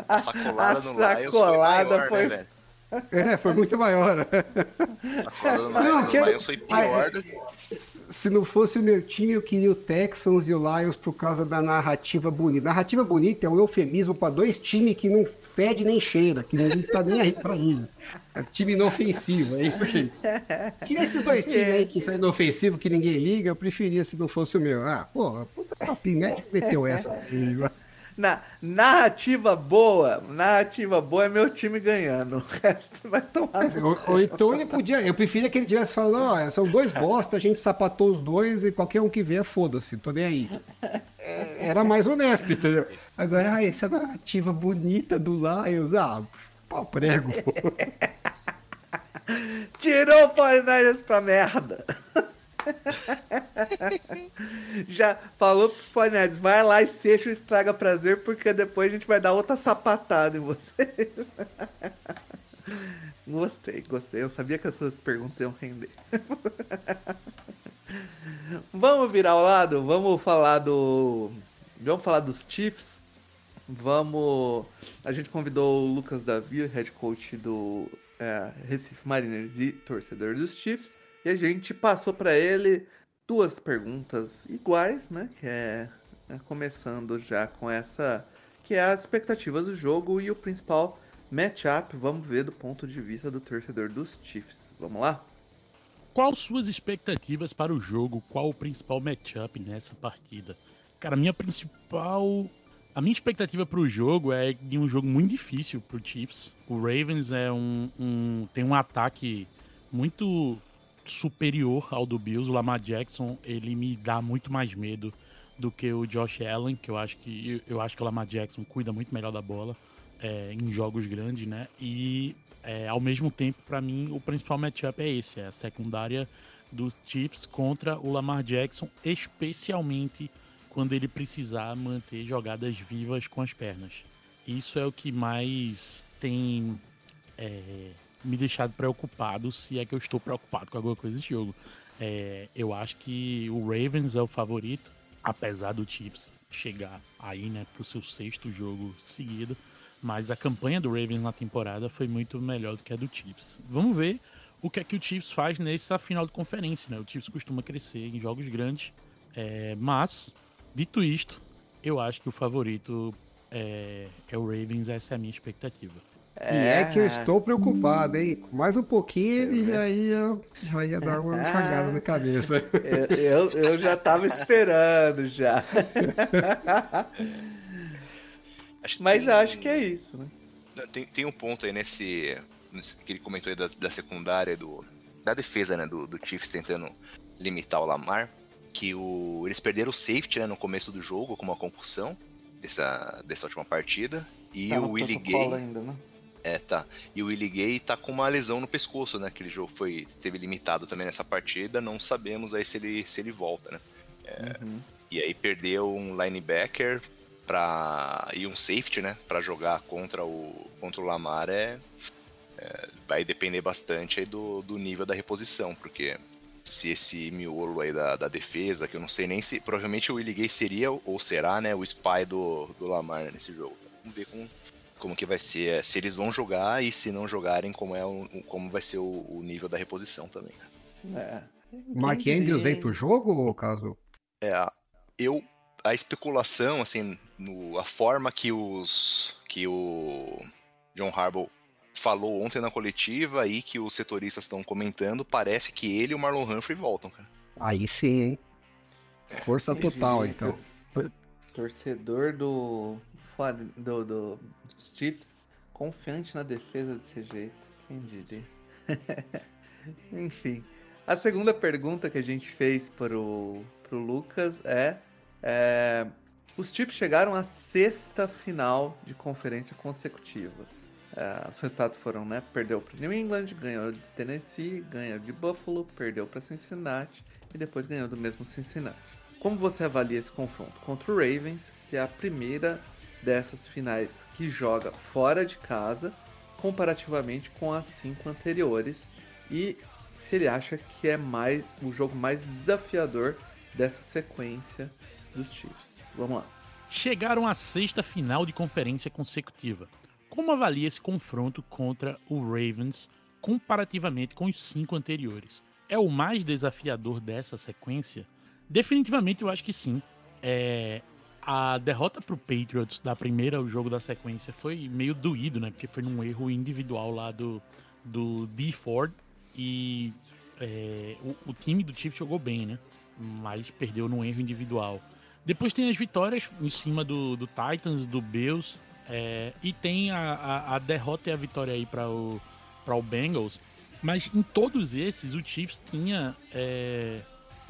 A sacolada, a no Lions foi maior, foi... né, velho? É, foi muito maior. não, que... Lions foi pior que... Se não fosse o meu time, eu queria o Texans e o Lions por causa da narrativa bonita. Narrativa bonita é um eufemismo para dois times que não fede nem cheira, que não tá nem aí para eles. É time inofensivo, é isso, gente. Queria esses dois times aí que saem inofensivo, que ninguém liga, eu preferia se não fosse o meu. Ah, pô, puta papinho, meteu essa. <laughs> Na, narrativa boa, narrativa boa é meu time ganhando. <laughs> O resto vai tomar. Ou, então ele podia. Eu preferia que ele tivesse falado: ó, são dois <laughs> bosta, a gente sapatou os dois e qualquer um que vier, foda-se, tô nem aí. É, era mais honesto, entendeu? Agora, ah, essa narrativa bonita do Lions, ah, pau prego. <laughs> Tirou o 49 pra merda. <laughs> Já falou pro Fonetes, vai lá e seja o estraga prazer, porque depois a gente vai dar outra sapatada em vocês. <laughs> gostei, gostei. Eu sabia que essas perguntas iam render. <laughs> Vamos virar ao lado? Vamos falar do. Vamos falar dos Chiefs. Vamos. A gente convidou o Lucas Davi, head coach do é, Recife Mariners e torcedor dos Chiefs. E a gente passou para ele duas perguntas iguais, né? Que é, é, começando já com essa que é as expectativas do jogo e o principal matchup. Vamos ver do ponto de vista do torcedor dos Chiefs. Vamos lá? Qual suas expectativas para o jogo? Qual o principal matchup nessa partida? Cara, minha principal a minha expectativa para o jogo é de um jogo muito difícil para o Chiefs. O Ravens é um, um, tem um ataque muito superior ao do Bills. O Lamar Jackson, ele me dá muito mais medo do que o Josh Allen, que eu acho que eu acho que o Lamar Jackson cuida muito melhor da bola é, em jogos grandes, né? E é, ao mesmo tempo, para mim, o principal matchup é esse, é a secundária dos Chiefs contra o Lamar Jackson, especialmente quando ele precisar manter jogadas vivas com as pernas. Isso é o que mais tem é, me deixado preocupado, se é que eu estou preocupado com alguma coisa desse jogo. É, eu acho que o Ravens é o favorito, apesar do Chiefs chegar aí, né, pro seu sexto jogo seguido. Mas a campanha do Ravens na temporada foi muito melhor do que a do Chiefs. Vamos ver o que é que o Chiefs faz nessa final de conferência, né? O Chiefs costuma crescer em jogos grandes, é, mas, dito isto, eu acho que o favorito é, é o Ravens, essa é a minha expectativa. É... E é que eu estou preocupado, hein? Mais um pouquinho ele já ia, já ia dar uma cagada na cabeça. Eu, eu, eu já tava esperando já. Acho Mas tem... acho que é isso, né? Tem, tem um ponto aí nesse, nesse que ele comentou aí da, da secundária, do, da defesa, né, do, do Chiefs tentando limitar o Lamar, que o, eles perderam o safety né, no começo do jogo com uma concussão dessa, dessa última partida. E tá o Willie Gay. Ainda, né? É, tá. E o Willie Gay tá com uma lesão no pescoço, né? Aquele jogo foi, teve limitado também nessa partida. Não sabemos aí se ele, se ele volta, né? É, uhum. E aí perdeu um linebacker para e um safety, né, para jogar contra o contra o Lamar é, é vai depender bastante aí do, do nível da reposição, porque se esse miolo aí da, da defesa, que eu não sei nem se provavelmente o Willie Gay seria ou será, né, o spy do, do Lamar nesse jogo. Vamos ver como, como que vai ser, se eles vão jogar e se não jogarem, como é o, como vai ser o, o nível da reposição também. Né? É. Mark Andrews vem pro jogo, ou caso? É, eu a especulação, assim, no, a forma que os que o John Harbaugh falou ontem na coletiva e que os setoristas estão comentando, parece que ele e o Marlon Humphrey voltam, cara. Aí sim, hein? Força total, então. Torcedor do, do, do Chiefs confiante na defesa desse jeito. Quem diria? <laughs> Enfim. A segunda pergunta que a gente fez pro, pro Lucas é é, os Chiefs chegaram à sexta final de conferência consecutiva. É, os resultados foram, né? Perdeu para New England, ganhou de Tennessee, ganhou de Buffalo, perdeu para Cincinnati e depois ganhou do mesmo Cincinnati. Como você avalia esse confronto contra o Ravens, que é a primeira dessas finais que joga fora de casa, comparativamente com as cinco anteriores, e se ele acha que é mais o jogo mais desafiador dessa sequência dos Chiefs. Vamos lá. Chegaram à sexta final de conferência consecutiva. Como avalia esse confronto contra o Ravens comparativamente com os cinco anteriores? É o mais desafiador dessa sequência? Definitivamente eu acho que sim. É, a derrota para o Patriots da primeira jogo da sequência foi meio doído, né? Porque foi num erro individual lá do, do D. Ford e é, o, o, time do Chiefs jogou bem, né? Mas perdeu num erro individual. Depois tem as vitórias em cima do, do Titans, do Bills. É, e tem a, a, a, derrota e a vitória aí para o, o Bengals. Mas em todos esses, o Chiefs tinha é,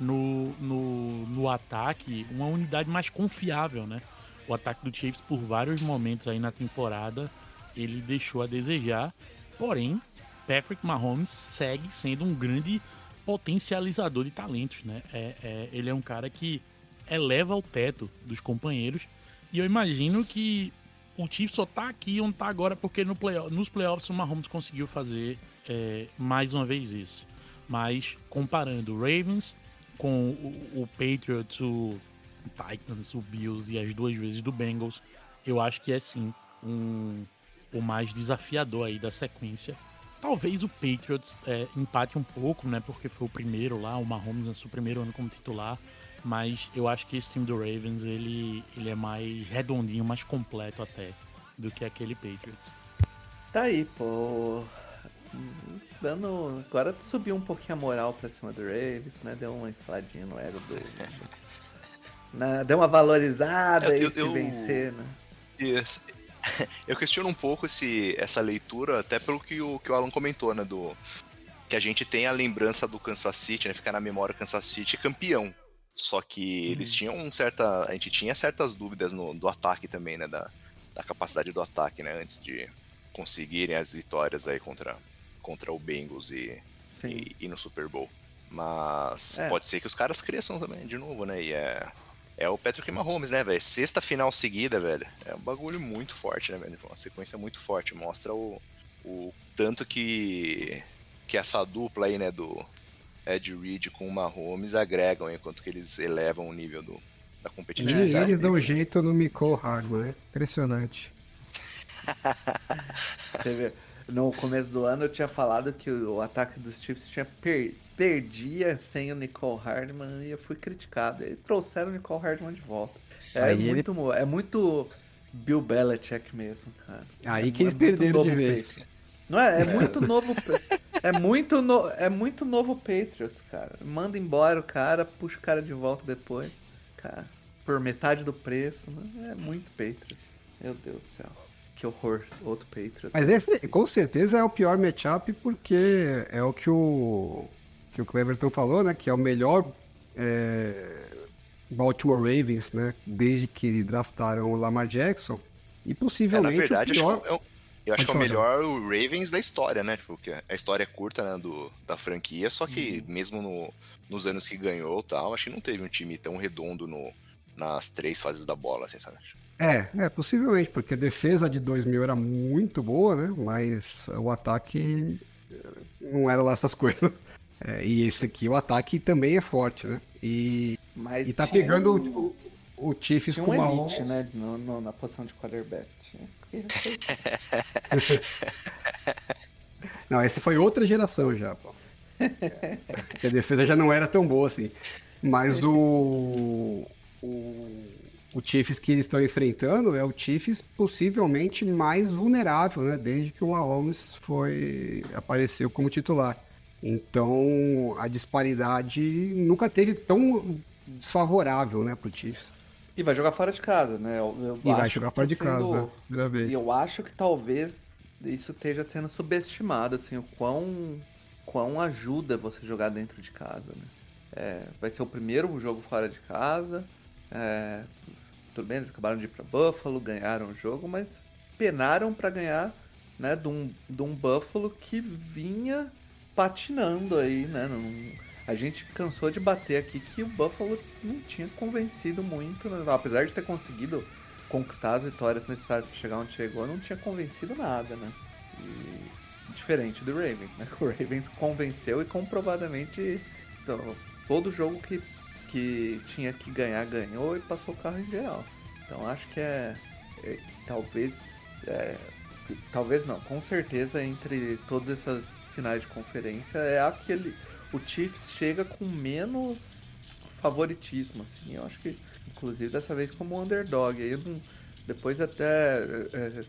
no, no, no ataque uma unidade mais confiável, né? O ataque do Chiefs, por vários momentos aí na temporada, ele deixou a desejar. Porém, Patrick Mahomes segue sendo um grande potencializador de talentos, né? É, é, ele é um cara que eleva o teto dos companheiros. E eu imagino que o Chiefs só tá aqui onde tá agora porque no play, nos playoffs o Mahomes conseguiu fazer é, mais uma vez isso. Mas comparando Ravens com o, o Patriots, o Titans, o Bills e as duas vezes do Bengals, eu acho que é sim um, o mais desafiador aí da sequência. Talvez o Patriots é, empate um pouco, né? Porque foi o primeiro lá, o Mahomes no seu primeiro ano como titular. Mas eu acho que esse time do Ravens, ele, ele é mais redondinho, mais completo até, do que aquele Patriots. Tá aí, pô. Dando. Agora subiu um pouquinho a moral pra cima do Ravens, né? Deu uma infladinha no ego do. <laughs> Na, deu uma valorizada eu, se eu... vencer, né? Yes. <laughs> Eu questiono um pouco esse, essa leitura, até pelo que o, que o Alan comentou, né? Do, que a gente tem a lembrança do Kansas City, né? Ficar na memória Kansas City campeão. Só que Uhum. eles tinham um certa. A gente tinha certas dúvidas no, do ataque também, né? Da, da capacidade do ataque, né? Antes de conseguirem as vitórias aí contra, contra o Bengals e, e, e no Super Bowl. Mas É. pode ser que os caras cresçam também, de novo, né? E é. É o Patrick Mahomes, né, velho? Sexta final seguida, velho. É um bagulho muito forte, né, velho? Uma sequência muito forte. Mostra o, o tanto que, que essa dupla aí, né, do Ed Reed com o Mahomes agregam, enquanto que eles elevam o nível do, da E competitividade. eles dão deles. jeito no Miko Hardman, né? Impressionante. <laughs> <laughs> Você vê, no começo do ano eu tinha falado que o, ataque dos Chiefs tinha per, perdia sem o Nicole Hardman e eu fui criticado. E trouxeram o Nicole Hardman de volta. É Aí ele- muito, mo- é muito Bill Belichick mesmo, cara. Aí É que eles mu- é perderam de vez. Patriots. Não é? É muito novo. É muito, no, é muito novo Patriots, cara. Manda embora o cara, puxa o cara de volta depois. Cara, por metade do preço. né? É muito Patriots. Meu Deus do céu. Que horror. Outro Patriots. Mas esse, com certeza, é o pior matchup porque é o que o, que o Cleverton falou, né? Que é o melhor é, Baltimore Ravens, né? Desde que draftaram o Lamar Jackson. E É, possivelmente na verdade, o acho pior... que é o- eu acho que é o falar. melhor o Ravens da história, né? Porque a história é curta, né, do, da franquia, só que Uhum. mesmo no- nos anos que ganhou e tal, acho que não teve um time tão redondo no, nas três fases da bola, assim, sabe? É, é, possivelmente, porque a defesa de 2000 era muito boa, né? Mas o ataque eh, não era lá essas <laughs> coisas. É, e esse aqui, o ataque também é forte, né? E, Mas e tá pegando um- o, o Chiefs com um uma elite, né? no- no- na posição de quarterback. <laughs> Não, esse foi outra geração já, pô. <laughs> A defesa já não era tão boa assim. Mas o. O, o Chiefs que eles estão enfrentando é o Chiefs possivelmente mais vulnerável, né? Desde que o Mahomes foi. apareceu como titular. Então a disparidade nunca teve tão desfavorável, né, pro Chiefs. E vai jogar fora de casa, né? Eu, eu E vai jogar fora tá de casa, sendo- né? Vez. E eu acho que talvez isso esteja sendo subestimado, assim, o quão, quão ajuda você jogar dentro de casa, né? É, vai ser o primeiro jogo fora de casa. é, tudo bem, eles acabaram de ir pra Buffalo, ganharam o jogo, mas penaram pra ganhar, né, de um, de um Buffalo que vinha patinando aí, né? Não- a gente cansou de bater aqui que o Buffalo não tinha convencido muito, né? apesar de ter conseguido conquistar as vitórias necessárias para chegar onde chegou, não tinha convencido nada, né? E diferente do Ravens, né? <laughs> O Ravens convenceu e comprovadamente então, todo jogo que, que tinha que ganhar, ganhou e passou o carro em geral. Então acho que é, é, talvez é, talvez não, com certeza entre todas essas finais de conferência é aquele o Chiefs chega com menos favoritismo assim. Eu acho que inclusive dessa vez como underdog. Aí não- depois até é, é,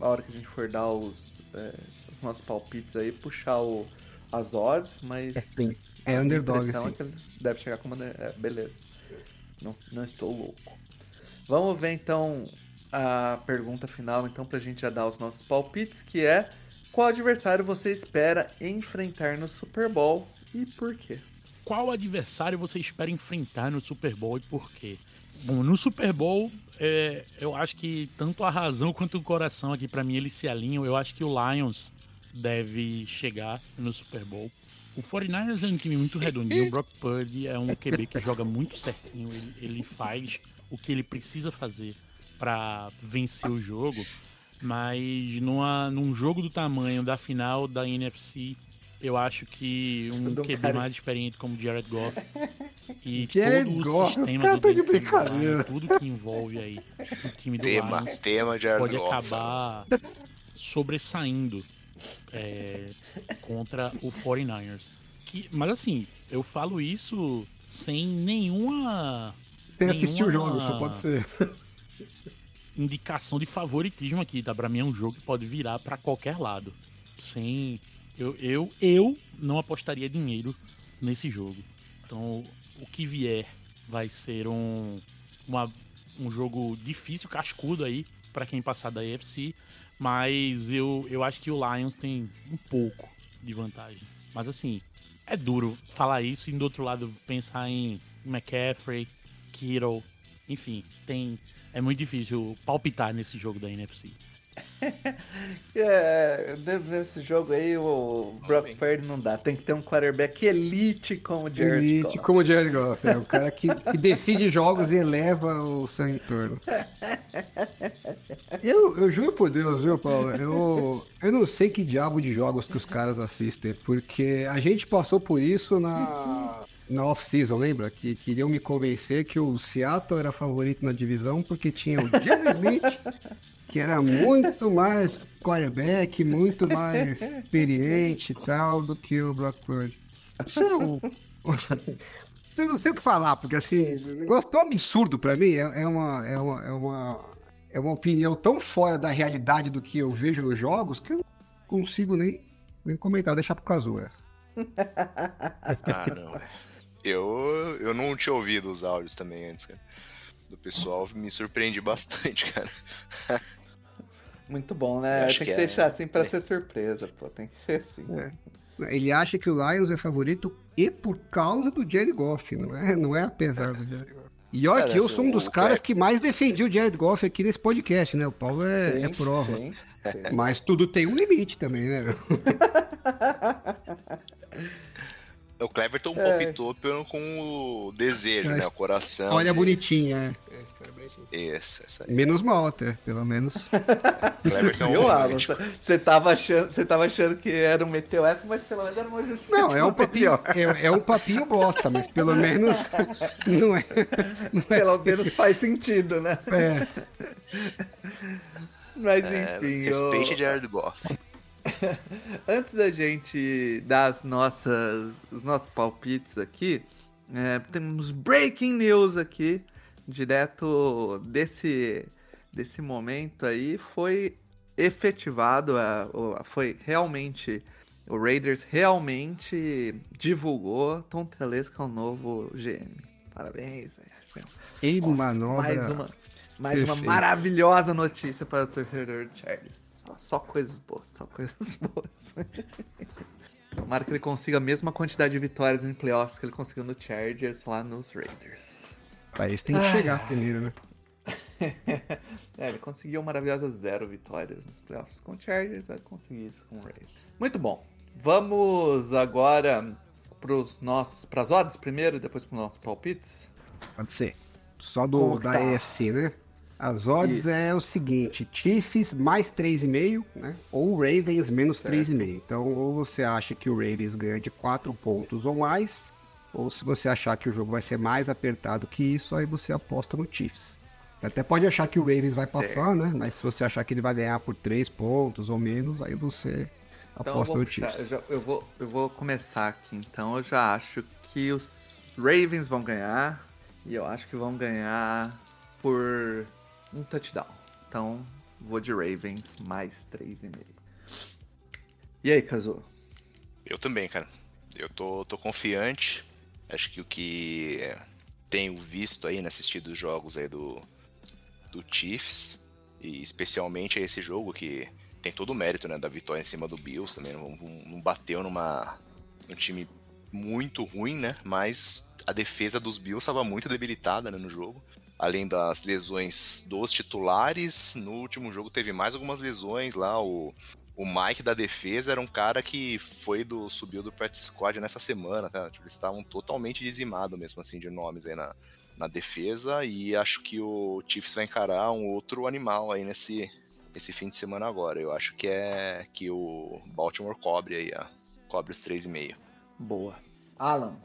a hora que a gente for dar os, é, os nossos palpites aí puxar o, as odds, mas Sim. É underdog, impressão sim. é que deve chegar como under... é, beleza. Não, não estou louco. Vamos ver então a pergunta final, então, pra gente já dar os nossos palpites, que é qual adversário você espera enfrentar no Super Bowl e por quê? Qual adversário você espera enfrentar no Super Bowl e por quê? Bom, no Super Bowl, é, eu acho que tanto a razão quanto o coração aqui, pra mim, eles se alinham. Eu acho que o Lions deve chegar no Super Bowl. O 49ers é um time muito redondinho. O Brock Purdy é um QB que joga muito certinho. Ele, ele faz o que ele precisa fazer pra vencer o jogo. Mas numa, num jogo do tamanho da final da NFC, eu acho que um QB cara. mais experiente como Jared Goff e Jared <laughs> todo o Goff, sistema do de brincadeira. tudo que envolve aí o time do Tema, Lions tema Jared pode Goff, acabar sobressaindo é, contra o 49ers. Que, mas assim, eu falo isso sem nenhuma Tem assistir o nenhuma- jogo, só pode ser. <laughs> indicação de favoritismo aqui, tá? Pra mim é um jogo que pode virar pra qualquer lado. Sem. Eu, eu, eu não apostaria dinheiro nesse jogo. Então, o que vier vai ser um, uma- um jogo difícil, cascudo aí, pra quem passar da AFC. Mas eu, eu acho que o Lions tem um pouco de vantagem. Mas assim, é duro falar isso e do outro lado pensar em McCaffrey, Kittle, enfim, tem é muito difícil palpitar nesse jogo da NFC. <laughs> é, nesse jogo aí, o Brock Purdy não dá. Tem que ter um quarterback elite como o Jared Elite Goff. como o Jared Goff. É o cara que, que decide jogos e eleva o seu entorno. Eu, eu juro por Deus, viu, Paulo? Eu, eu não sei que diabo de jogos que os caras assistem, porque a gente passou por isso na, na off-season, lembra? Que queriam me convencer que o Seattle era favorito na divisão porque tinha o Jerry Smith, que era muito mais quarterback, muito mais experiente e tal do que o é um- <laughs> Eu não sei o que falar, porque assim, o negócio tão absurdo pra mim é, é uma, é, uma, é, uma, é uma opinião tão fora da realidade do que eu vejo nos jogos que eu não consigo nem, nem comentar, deixar pro caso essa. <laughs> Ah. Eu, eu não tinha ouvido os áudios também antes, cara. Do pessoal, me surpreendi bastante, cara. <laughs> Muito bom, né? Acho Tem que, que é- deixar assim pra é. ser surpresa, pô. Tem que ser assim. É. Ele acha que o Lions é favorito e por causa do Jared Goff, não é, não é apesar do Jared Goff. E olha que eu assim, sou um dos o caras que mais defendi o Jared Goff aqui nesse podcast, né? O Paulo é, Sim, é prova. sim, sim. Mas tudo tem um limite também, né? <laughs> meu? O Cleverton É. palpitou pelo, com o desejo, É, né? O coração. Olha de- bonitinha, é. Isso, essa aí. Menos mal até, pelo menos. <laughs> Cleverton Viu, Alan? tipo, Você tava, achando, você tava achando que era um meteu essa, mas pelo menos era uma justificativa. Não, é um papinho, é, é um papinho bosta, mas pelo menos <laughs> não é. Não é Pelo menos faz sentido, né? é. Mas é, enfim. respeite eu- Jared Goff. <laughs> Antes da gente dar as nossas, os nossos palpites aqui, é, temos breaking news aqui, direto desse, desse momento aí, foi efetivado, a, o- foi realmente, o Raiders realmente divulgou Tom Telesco é o novo GM. Parabéns. E manobra. mais uma, mais uma maravilhosa notícia para o torcedor de Chargers. Só, só coisas boas, só coisas <laughs> boas. Tomara que ele consiga a mesma quantidade de vitórias em playoffs que ele conseguiu no Chargers lá nos Raiders. Pra isso tem que chegar primeiro, né? <laughs> é, ele conseguiu maravilhosa zero vitórias nos playoffs com o Chargers, vai conseguir isso com o Raiders. Muito bom. Vamos agora pros nossos, pras odds primeiro e depois pros nossos palpites. Pode ser. Só do, Como da tá? AFC, né? As odds Isso. é o seguinte: Chiefs mais 3,5, né? Ou Ravens menos Certo. 3,5. Então, ou você acha que o Ravens ganha de 4 pontos ou mais, ou se você achar que o jogo vai ser mais apertado que isso, aí você aposta no Chiefs. Você até pode achar que o Ravens vai passar, né? Mas se você achar que ele vai ganhar por 3 pontos ou menos, aí você Então aposta no puxar- Chiefs. eu, já- eu vou, eu vou começar aqui. Então eu já acho que os Ravens vão ganhar. E eu acho que vão ganhar por um touchdown. Então vou de Ravens mais 3,5. E aí, Kazu? Eu também, cara. Eu tô, tô confiante. Acho que o que tenho visto aí, né, assistido os jogos aí do, do Chiefs, e especialmente esse jogo que tem todo o mérito, né, da vitória em cima do Bills também. Não, não- bateu numa um time muito ruim, né, mas a defesa dos Bills estava muito debilitada né, no jogo. Além das lesões dos titulares, no último jogo teve mais algumas lesões lá. O, o Mike da defesa era um cara que foi do subiu do practice squad nessa semana, tá? Tipo, eles estavam totalmente dizimados mesmo assim de nomes aí na, na defesa e acho que o Chiefs vai encarar um outro animal aí nesse esse fim de semana agora. Eu acho que é que o Baltimore cobre aí, ó, cobre os 3,5. Boa. Alan.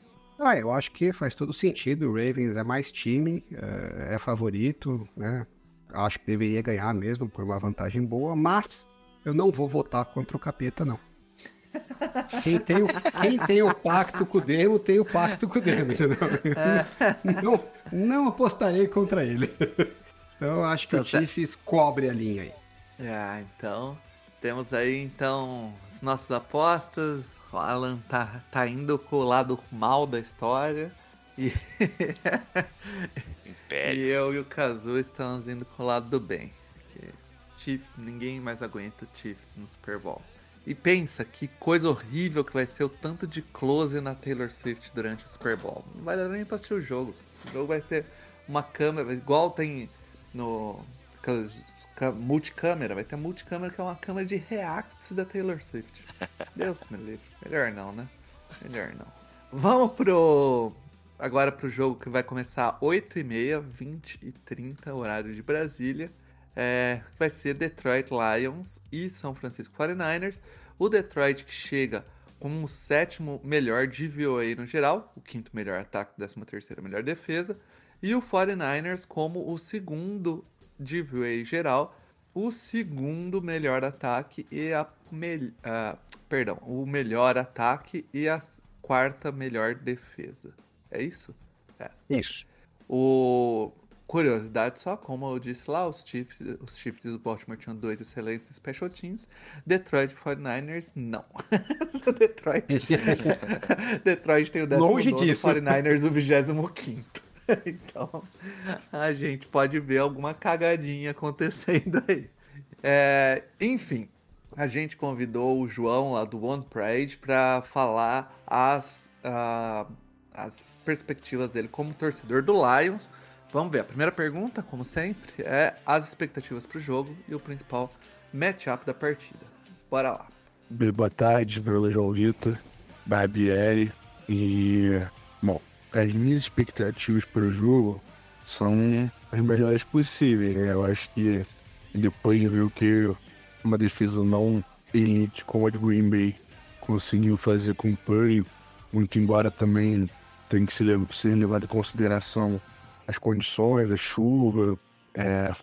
Ah, eu acho que faz todo sentido. O Ravens é mais time, é, é favorito, né? Acho que deveria ganhar mesmo por uma vantagem boa, mas eu não vou votar contra o capeta, não. Quem tem o, quem tem o pacto com o Demo, tem o pacto com o Demo, entendeu? Não, não apostarei contra ele. Então acho que Tá o. Chiefs cobre a linha aí. Ah, então. Temos aí então as nossas apostas. O Alan tá, tá indo com o lado mal da história. E, <laughs> e eu e o Kazu estamos indo com o lado do bem. Chiefs, ninguém mais aguenta o Chiefs no Super Bowl. E pensa que coisa horrível que vai ser o tanto de close na Taylor Swift durante o Super Bowl. Não vai dar nem pra assistir o jogo. O jogo vai ser uma câmera, igual tem no multicâmera, vai ter multicâmera que é uma câmera de reacts da Taylor Swift. <laughs> Deus me livre. Melhor não, né? Melhor não. Vamos pro. Agora pro jogo que vai começar 8h30, 20 e 30, horário de Brasília. É, vai ser Detroit Lions e São Francisco 49ers. O Detroit que chega como o sétimo melhor de VOA no geral, o quinto melhor ataque, décima terceira melhor defesa. E o 49ers como o segundo de VOA geral, o segundo melhor ataque e a me... Uh, perdão, o melhor ataque e a quarta melhor defesa. É isso? É. Isso. O curiosidade só, como eu disse lá, os Chiefs, os Chiefs do Baltimore tinham dois excelentes special teams. Detroit 49ers, não. <laughs> Detroit, <laughs> Detroit tem o décimo Longe disso. 49ers o 25 <laughs> então, a gente pode ver alguma cagadinha acontecendo aí. É, enfim, a gente convidou o João lá do One Pride para falar as, uh, as perspectivas dele como torcedor do Lions. Vamos ver, a primeira pergunta, como sempre, é as expectativas para o jogo e o principal matchup da partida. Bora lá. Boa tarde, meu João Vitor, Barbieri e. Bom, as minhas expectativas para o jogo são as melhores possíveis. Né? Eu acho que depois de ver o que uma defesa não elite como a de Green Bay conseguiu fazer com o Purdy, muito embora também tem que ser, levado em consideração as condições, a chuva, é,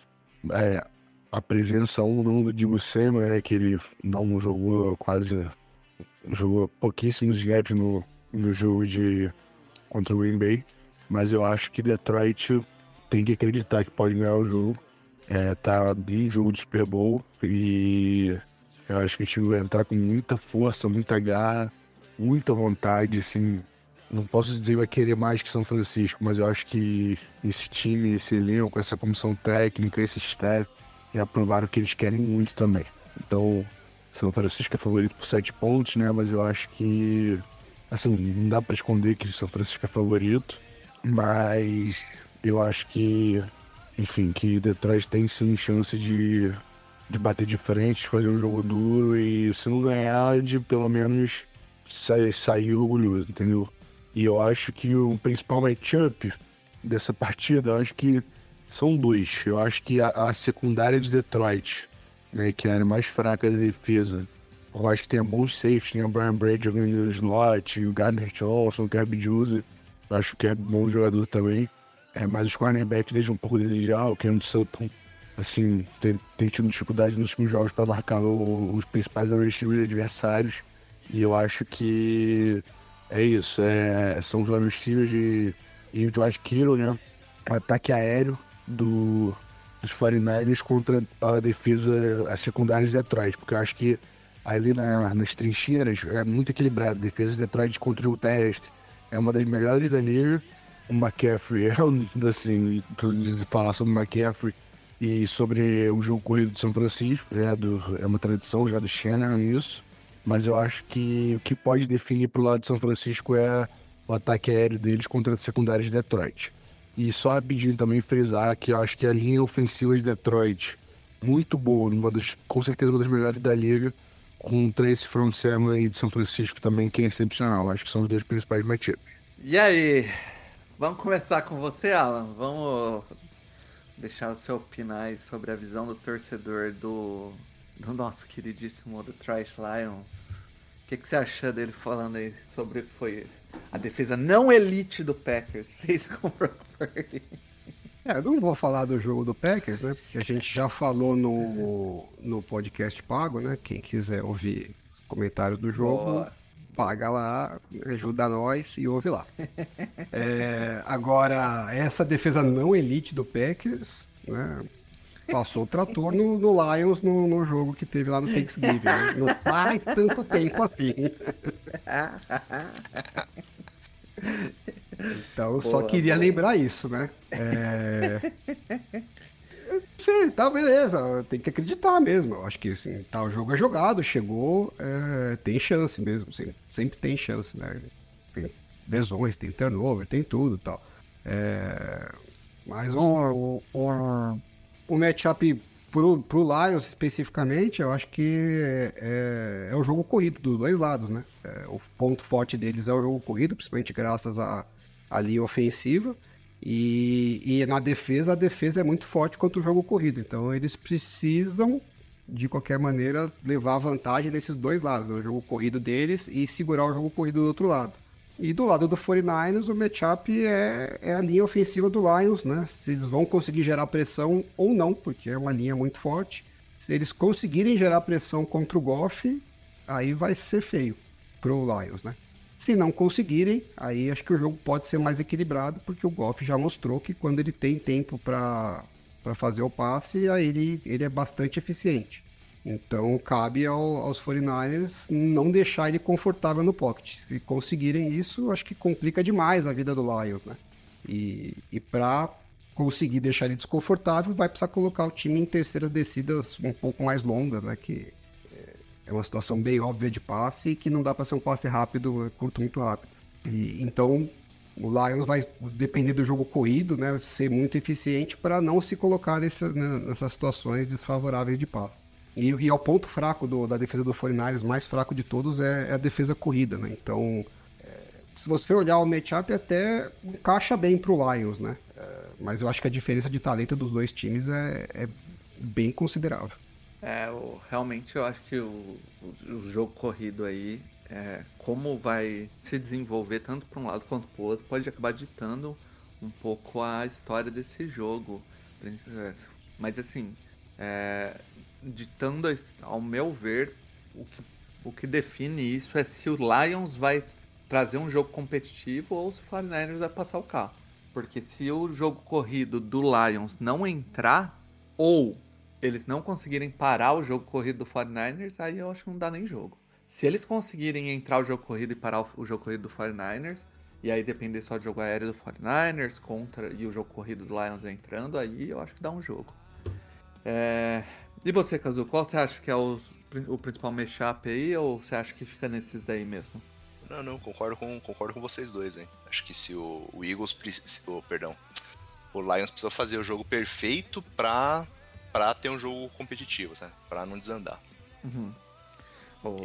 é, a presença um do Diego Sema, né, que ele não jogou quase, jogou pouquíssimos snaps no, no jogo de contra o Green Bay, mas eu acho que Detroit tem que acreditar que pode ganhar o jogo. É, tá em jogo de Super Bowl e eu acho que a gente vai entrar com muita força, muita garra, muita vontade, assim. Não posso dizer que vai querer mais que São Francisco, mas eu acho que esse time, esse elenco, essa comissão técnica, esse staff, já provaram que eles querem muito também. Então, São Francisco é favorito por sete pontos, né? Mas eu acho que Assim, não dá para esconder que São Francisco é favorito, mas eu acho que, enfim, que Detroit tem sim chance de, de bater de frente, fazer um jogo duro e se não ganhar, de pelo menos sair, sair orgulhoso, entendeu? E eu acho que o principal matchup dessa partida, eu acho que são dois. Eu acho que a, a secundária de Detroit, né, que a área mais fraca da defesa, eu acho que tem bons safes, tem o Brian Brady jogando no slot, o Gardner Johnson, o Kirby Juicy. Eu acho que é bom jogador também. É, mas os cornerbacks deixam um pouco a desejar, o Ken Sutton, assim, tem, tem tido dificuldade nos últimos jogos para marcar o, os principais adversários. E eu acho que é isso, é, são os receivers de, e o George Kittle, né? Ataque aéreo do, dos 49ers contra a defesa, a secundária de Detroit, porque eu acho que ali na, nas trincheiras é muito equilibrado. Defesa de Detroit contra o terrestre é uma das melhores da liga. O McCaffrey é, assim, falar sobre o McCaffrey e sobre o jogo corrido de São Francisco, é, do, é uma tradição já do Shannon isso. Mas eu acho que o que pode definir pro lado de São Francisco é o ataque aéreo deles contra a secundária de Detroit. E só pedindo também frisar que eu acho que a linha ofensiva de Detroit, muito boa, uma das, com certeza uma das melhores da liga, com Trace From Sam aí de São Francisco também, que é excepcional. Acho que são os dois principais matchups. E aí? Vamos começar com você, Alan. Vamos deixar você opinar sobre a visão do torcedor do, do nosso queridíssimo Detroit Lions. O que, que você achou dele falando aí sobre foi a defesa não elite do Packers <laughs> fez com o Brock Purdy? É, eu não vou falar do jogo do Packers, né? Porque a gente já falou no, no podcast pago, né? Quem quiser ouvir comentários do jogo, Boa. paga lá, ajuda nós e ouve lá. é, agora, essa defesa não elite do Packers, né? Passou o trator no, no Lions no, no, jogo que teve lá no Thanksgiving. Né? Não faz tanto tempo assim. <laughs> Então eu só queria boa. lembrar isso, né? É... <laughs> Sim, tá, beleza. Tem que acreditar mesmo. Eu acho que assim, tá, o jogo é jogado, chegou, é, tem chance mesmo. Assim, sempre tem chance, né? Tem lesões, tem turnover, tem tudo e tal. É, mas o, o, o matchup pro, pro Lions especificamente, eu acho que é, é o jogo corrido dos dois lados, né? É, o ponto forte deles é o jogo corrido, principalmente graças à, linha ofensiva. E, e na defesa, a defesa é muito forte contra o jogo corrido. Então eles precisam, de qualquer maneira, levar vantagem desses dois lados, né? o jogo corrido deles e segurar o jogo corrido do outro lado. E do lado do 49ers, o matchup é, é a linha ofensiva do Lions, né? Se eles vão conseguir gerar pressão ou não, porque é uma linha muito forte. Se eles conseguirem gerar pressão contra o Goff, aí vai ser feio pro Lions, né? Se não conseguirem, aí acho que o jogo pode ser mais equilibrado, porque o Goff já mostrou que quando ele tem tempo para fazer o passe, aí ele, ele é bastante eficiente. Então cabe ao, aos 49ers não deixar ele confortável no pocket. Se conseguirem isso, acho que complica demais a vida do Lions, né? E, e para conseguir deixar ele desconfortável, vai precisar colocar o time em terceiras descidas um pouco mais longas, né? Que é uma situação bem óbvia de passe que não dá para ser um passe rápido, curto muito rápido. E, então o Lions vai depender do jogo corrido, né, ser muito eficiente para não se colocar nessa, né, nessas situações desfavoráveis de passe. E, e é o ponto fraco do, da defesa do 49 mais fraco de todos é, é a defesa corrida, né? Então, é, se você olhar o matchup, até encaixa bem para o Lions, né? É, mas eu acho que a diferença de talento dos dois times é, é bem considerável. É, o, realmente eu acho que o, o, jogo corrido aí, é, como vai se desenvolver tanto para um lado quanto para o outro, pode acabar ditando um pouco a história desse jogo. Mas assim, é, ditando, ao meu ver, o que, o que define isso é se o Lions vai trazer um jogo competitivo ou se o 49ers vai passar o carro. Porque se o jogo corrido do Lions não entrar, ou eles não conseguirem parar o jogo corrido do 49ers, aí eu acho que não dá nem jogo. Se eles conseguirem entrar o jogo corrido e parar o, jogo corrido do 49ers, e aí depender só do jogo aéreo do 49ers contra e o jogo corrido do Lions entrando, aí eu acho que dá um jogo. É... E você, Kazu, qual você acha que é o, o principal mashup aí, ou você acha que fica nesses daí mesmo? Não, não, concordo com, concordo com vocês dois, hein. Acho que se o, o Eagles, oh, perdão, o Lions precisa fazer o jogo perfeito pra para ter um jogo competitivo, né? Para não desandar. Uhum. Oh,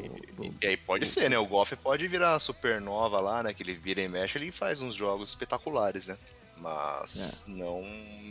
e, e, aí pode ser, né? O Goff pode virar supernova lá, né? Que ele vira e mexe, ele faz uns jogos espetaculares, né? Mas é. não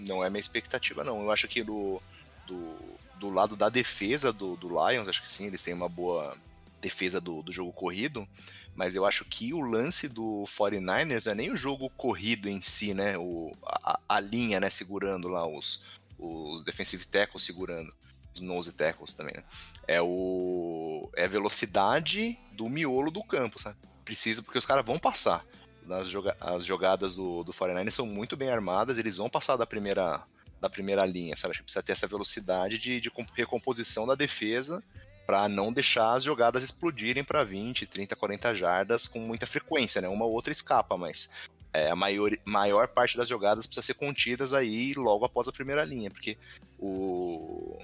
não é minha expectativa, não. Eu acho que do, do, do lado da defesa do, do Lions, acho que sim, eles têm uma boa defesa do, do jogo corrido, mas eu acho que o lance do 49ers não é nem o jogo corrido em si, né? O, a, a linha, né? Segurando lá os, os defensive tackles segurando, os nose tackles também, né? É o é a velocidade do miolo do campo, sabe? Precisa porque os caras vão passar. Nas joga as jogadas do, do 49 são muito bem armadas, eles vão passar da primeira da primeira linha, sabe? Acho precisa ter essa velocidade de, de recomposição da defesa para não deixar as jogadas explodirem para 20, 30, 40 jardas com muita frequência, né? Uma ou outra escapa, mas é, a maior, maior parte das jogadas precisa ser contidas aí logo após a primeira linha, porque o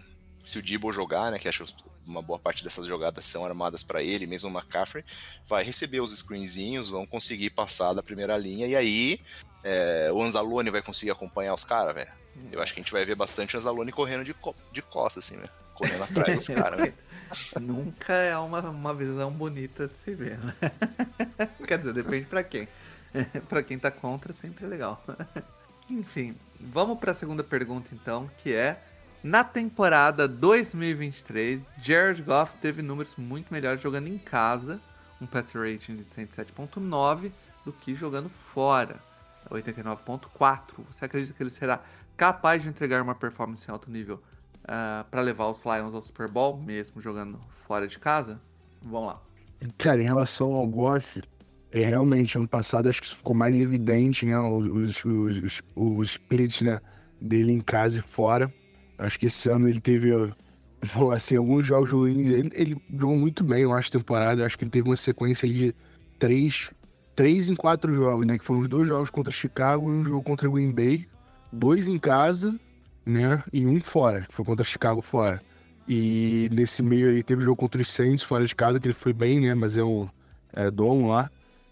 se o Debo jogar, né, que acho uma boa parte dessas jogadas são armadas para ele, mesmo o McCaffrey, vai receber os screenzinhos, vão conseguir passar da primeira linha e aí é, o Anzalone vai conseguir acompanhar os caras, velho. Eu acho que a gente vai ver bastante o Anzalone correndo de, co de costas, assim, né? Correndo atrás dos caras, né? <laughs> Nunca é uma, uma visão bonita de se ver, né? <laughs> Quer dizer, depende para quem. <laughs> para quem tá contra, sempre é legal. <laughs> Enfim, vamos para a segunda pergunta então, que é na temporada 2023, Jared Goff teve números muito melhores jogando em casa, um pass rating de 107.9 do que jogando fora, 89.4. Você acredita que ele será capaz de entregar uma performance em alto nível uh, ah, para levar os Lions ao Super Bowl, mesmo jogando fora de casa? Vamos lá. Cara, em relação ao Goff, é, realmente, ano passado acho que ficou mais evidente, né? Os, os, os, os splits né, dele em casa e fora. Acho que esse ano ele teve <laughs> assim, alguns jogos ruins. Ele, ele jogou muito bem, eu acho, temporada. Acho que ele teve uma sequência de três, três em quatro jogos, né? Que foram os dois jogos contra Chicago e um jogo contra Green Bay. Dois em casa, né? E um fora, que foi contra Chicago fora. E nesse meio aí teve jogo contra os Saints fora de casa, que ele foi bem, né? Mas é um é, dono lá.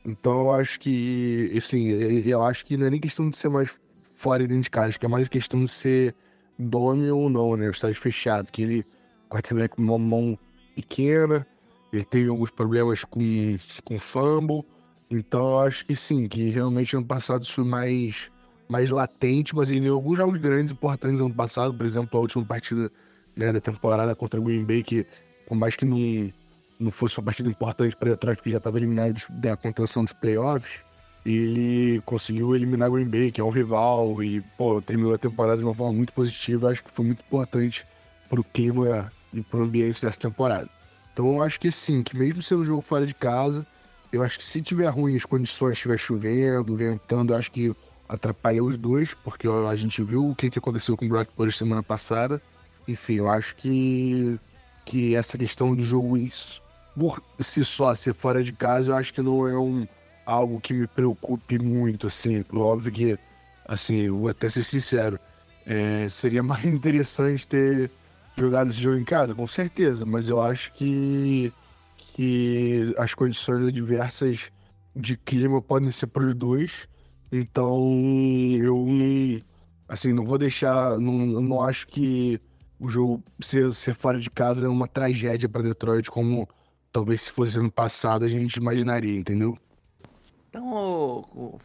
Então eu acho que, assim, eu acho que não é nem questão de ser mais fora e dentro de casa, acho que é mais questão de ser dono ou não, né? O estádio fechado, que ele quarterback com uma mão pequena, ele teve alguns problemas com, com fumble. Então eu acho que sim, que realmente ano passado isso foi mais, mais latente, mas ele alguns jogos grandes importantes ano passado, por exemplo, a última partida né, da temporada contra o Green Bay, que por mais que não, não fosse uma partida importante para Detroit, que já estava eliminado da contenção dos playoffs, ele conseguiu eliminar Green Bay, que é um rival, e pô, terminou a temporada de uma forma muito positiva. Acho que foi muito importante para o clima e para o ambiente dessa temporada. Então eu acho que sim, que mesmo sendo um jogo fora de casa, eu acho que se tiver ruim as condições, estiver chovendo, ventando, acho que atrapalha os dois, porque a gente viu o que, que aconteceu com o Purdy semana passada. Enfim, eu acho que, que essa questão do jogo isso, por si só ser fora de casa, eu acho que não é um algo que me preocupe muito, assim. Óbvio que, assim, vou até ser sincero, é, seria <laughs> mais interessante ter jogado esse jogo em casa, com certeza, mas eu acho que, que as condições adversas de clima podem ser para os dois, então eu assim, não vou deixar, não, não acho que o jogo ser, ser fora de casa é uma tragédia para Detroit, como talvez se fosse ano passado a gente imaginaria, entendeu? Então o, o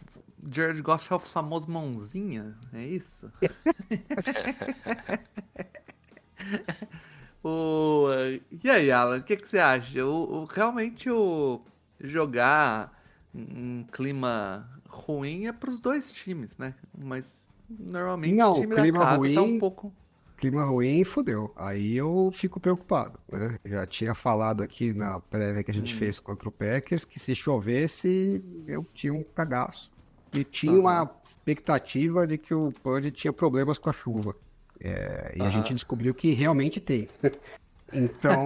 Jared Goff é o famoso mãozinha, é isso? <laughs> o, e aí, Alan, o que, que você acha? O, o, realmente o jogar um clima ruim é para os dois times, né? Mas normalmente Não, o time clima da casa ruim- tá um pouco. Clima ruim, fodeu. Aí eu fico preocupado, né? Já tinha falado aqui na prévia que a gente Hum. fez contra o Packers que se chovesse eu tinha um cagaço. E tinha uma expectativa de que o Purdy tinha problemas com a chuva. É, e a Aham. gente descobriu que realmente tem. <laughs> Então,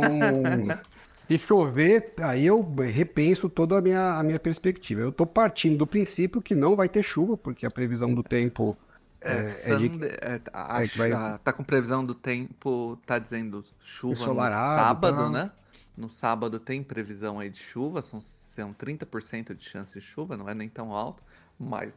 se chover, aí eu repenso toda a minha, a minha perspectiva. Eu tô partindo do princípio que não vai ter chuva, porque a previsão do tempo É, é, é Sunday- é, a- é que vai- a- tá com previsão do tempo, tá dizendo chuva no Ensolarado, sábado, tá. né? No sábado tem previsão aí de chuva, são, são 30% de chance de chuva, não é nem tão alto, mas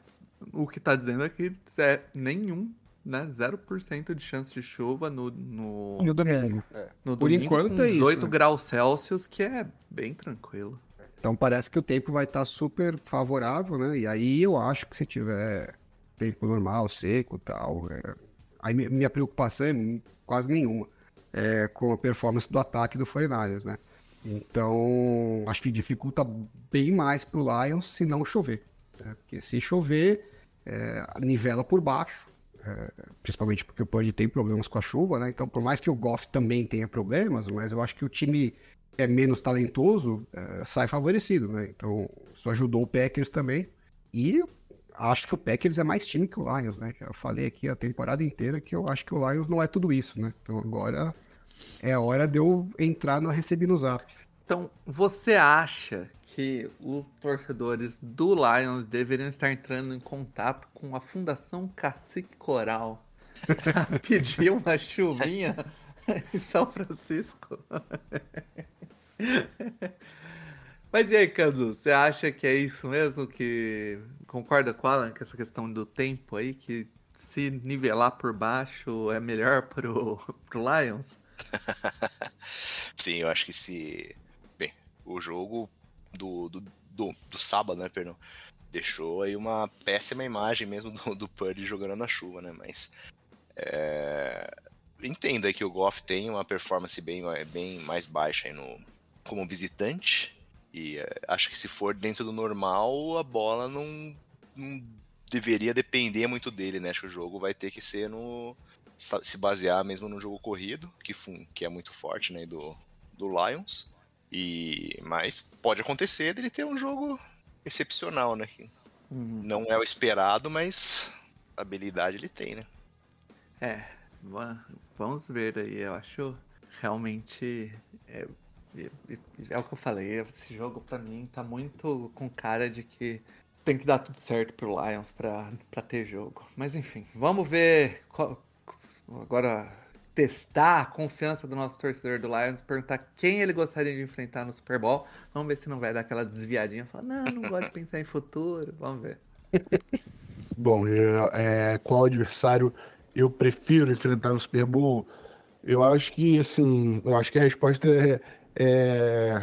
o que tá dizendo é que é nenhum, né? 0% de chance de chuva no, no, no domingo. no por domingo enquanto com é isso, 18 né? graus Celsius, que é bem tranquilo. Então parece que o tempo vai estar super favorável, né? E aí eu acho que se tiver tempo normal, seco e tal, é, aí mi- minha preocupação é quase nenhuma é, com a performance do ataque do 49ers, né? Então acho que dificulta bem mais pro Lions se não chover. né? Porque se chover, é, nivela por baixo. é, principalmente porque o Purdy tem problemas com a chuva, né? Então, por mais que o Goff também tenha problemas, mas eu acho que o time é menos talentoso, é, sai favorecido, né? Então, isso ajudou o Packers também. E acho que o Packers é mais time que o Lions, né? Já falei aqui a temporada inteira que eu acho que o Lions não é tudo isso, né? Então agora é hora de eu entrar no recebi no zap. Então, você acha que os torcedores do Lions deveriam estar entrando em contato com a Fundação Cacique Coral para <laughs> pedir uma chuvinha em São Francisco? <laughs> Mas e aí, Cadu, você acha que é isso mesmo? Que concorda com o Alan com essa questão do tempo aí? Que se nivelar por baixo é melhor pro, <laughs> pro Lions? <laughs> Sim, eu acho que se. Bem, o jogo do, do, do, do sábado, né, perdão, deixou aí uma péssima imagem mesmo do, do Purdy jogando na chuva, né? Mas. É... Entenda que o Goff tem uma performance bem, bem mais baixa no, como visitante. E é, acho que se for dentro do normal, a bola não, não deveria depender muito dele, né? Acho que o jogo vai ter que ser no. se basear mesmo no jogo corrido, que, que é muito forte, né? Do, do Lions. E, mas pode acontecer dele ter um jogo excepcional, né? Que não é o esperado, mas habilidade ele tem, né? É, va- vamos ver aí. Eu acho realmente. É, é- o que eu falei. Esse jogo pra mim tá muito com cara de que tem que dar tudo certo pro Lions pra, ter jogo. Mas enfim, vamos ver qual- agora testar a confiança do nosso torcedor do Lions, perguntar quem ele gostaria de enfrentar no Super Bowl. Vamos ver se não vai dar aquela desviadinha. Falar, não, não gosto de pensar em futuro. Vamos ver. <laughs> Bom, é, qual adversário eu prefiro enfrentar no Super Bowl? Eu acho que, assim, eu acho que a resposta é, é,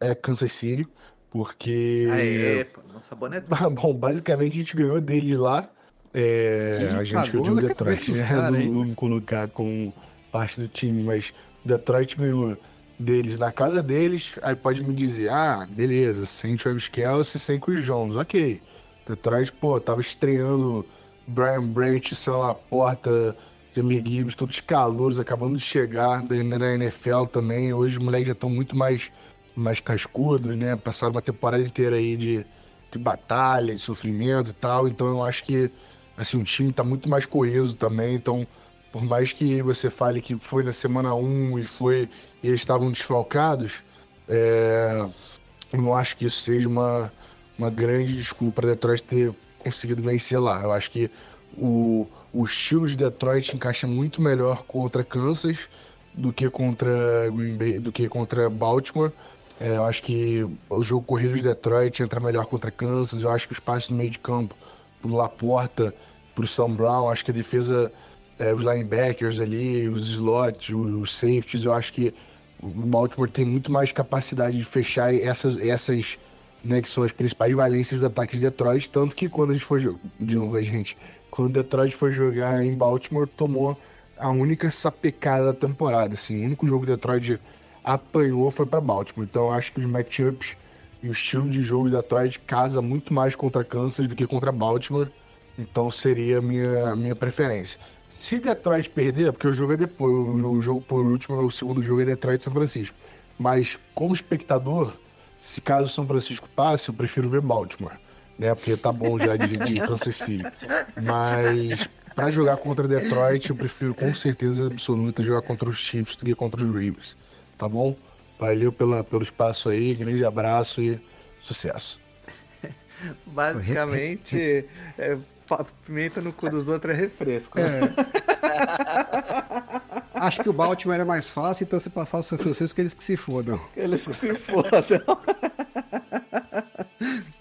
é Kansas City, porque... Aê, pô, nossa boneta. <laughs> Bom, basicamente a gente ganhou deles lá, é, a gente que eu digo Detroit, né? Não vamos colocar com parte do time, mas Detroit ganhou deles na casa deles, aí pode me dizer, ah, beleza, sem Travis Kelce, sem Chris Jones, ok. Detroit, pô, tava estreando Brian Branch, sei lá, porta, Jamie Gibbs, todos calouros, acabando de chegar da NFL também. Hoje os moleques já estão muito mais, mais cascudos, né? Passaram uma temporada inteira aí de, de batalha, de sofrimento e tal. Então eu acho que assim, o time está muito mais coeso também, então por mais que você fale que foi na semana 1 e foi e eles estavam desfalcados, é, eu não acho que isso seja uma, uma grande desculpa para Detroit ter conseguido vencer lá. Eu acho que o, o estilo de Detroit encaixa muito melhor contra Kansas do que contra Green Bay, do que contra Baltimore. É, eu acho que o jogo corrido de Detroit entra melhor contra Kansas. Eu acho que o espaço no meio de campo pro Laporta, pro Sam Brown. Acho que a defesa, é, os linebackers ali, os slots, os, safeties, eu acho que o Baltimore tem muito mais capacidade de fechar essas, essas né, que são as principais valências do ataque de Detroit. Tanto que quando a gente foi de novo, a gente, quando Detroit foi jogar em Baltimore, tomou a única sapecada da temporada. Assim, o único jogo que Detroit apanhou foi para Baltimore. Então eu acho que os matchups e o estilo de jogo de Detroit casa muito mais contra Kansas do que contra Baltimore. Então seria a minha, minha preferência. Se Detroit perder, porque o jogo é depois, o jogo por último, o segundo jogo é Detroit e São Francisco. Mas como espectador, se caso São Francisco passe, eu prefiro ver Baltimore, né? Porque tá bom já de, de Kansas City. Mas para jogar contra Detroit, eu prefiro com certeza absoluta jogar contra os Chiefs do que contra os Ravens, tá bom? Valeu pela, pelo espaço aí, grande abraço e sucesso. <laughs> Basicamente, é, pimenta no cu dos outros é refresco. Né? É. Acho que o Baltimore é mais fácil, então se passar o São Francisco, eles que se fodam. Eles que se fodam.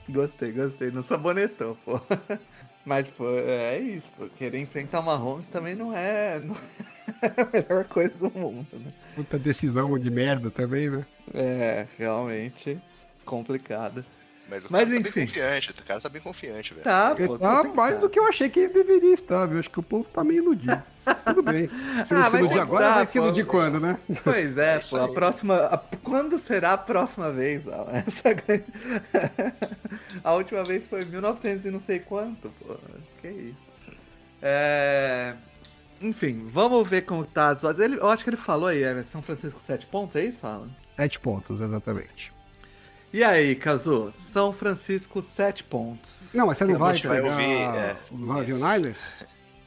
Gostei, gostei. No sabonetão, pô. <laughs> Mas, pô, é isso, pô. Querer enfrentar uma Holmes também não é, não <laughs> é a melhor coisa do mundo, né? Muita decisão de merda também, né? É, realmente complicado. Mas o Mas, cara enfim. tá bem confiante, o cara tá bem confiante, velho. Tá, pô. Tá mais do que eu achei que ele deveria estar, viu? Acho que o povo tá meio iludido. <laughs> Tudo bem. <laughs> Se não ah, se iludir agora, tá, vai se iludir quando, né? Pois é, é <laughs> pô. A próxima. A, quando será a próxima vez? <laughs> Essa... a última vez foi em 1900 e não sei quanto, pô. Que isso. É. Enfim, vamos ver como tá as odds. Ele, eu acho que ele falou aí, é São Francisco 7 pontos, é isso, Alan? 7 pontos, exatamente. E aí, Kazu? São Francisco, 7 pontos. Não, mas você não vai pegar... Ouvir, é, não vai ouvir o Niners?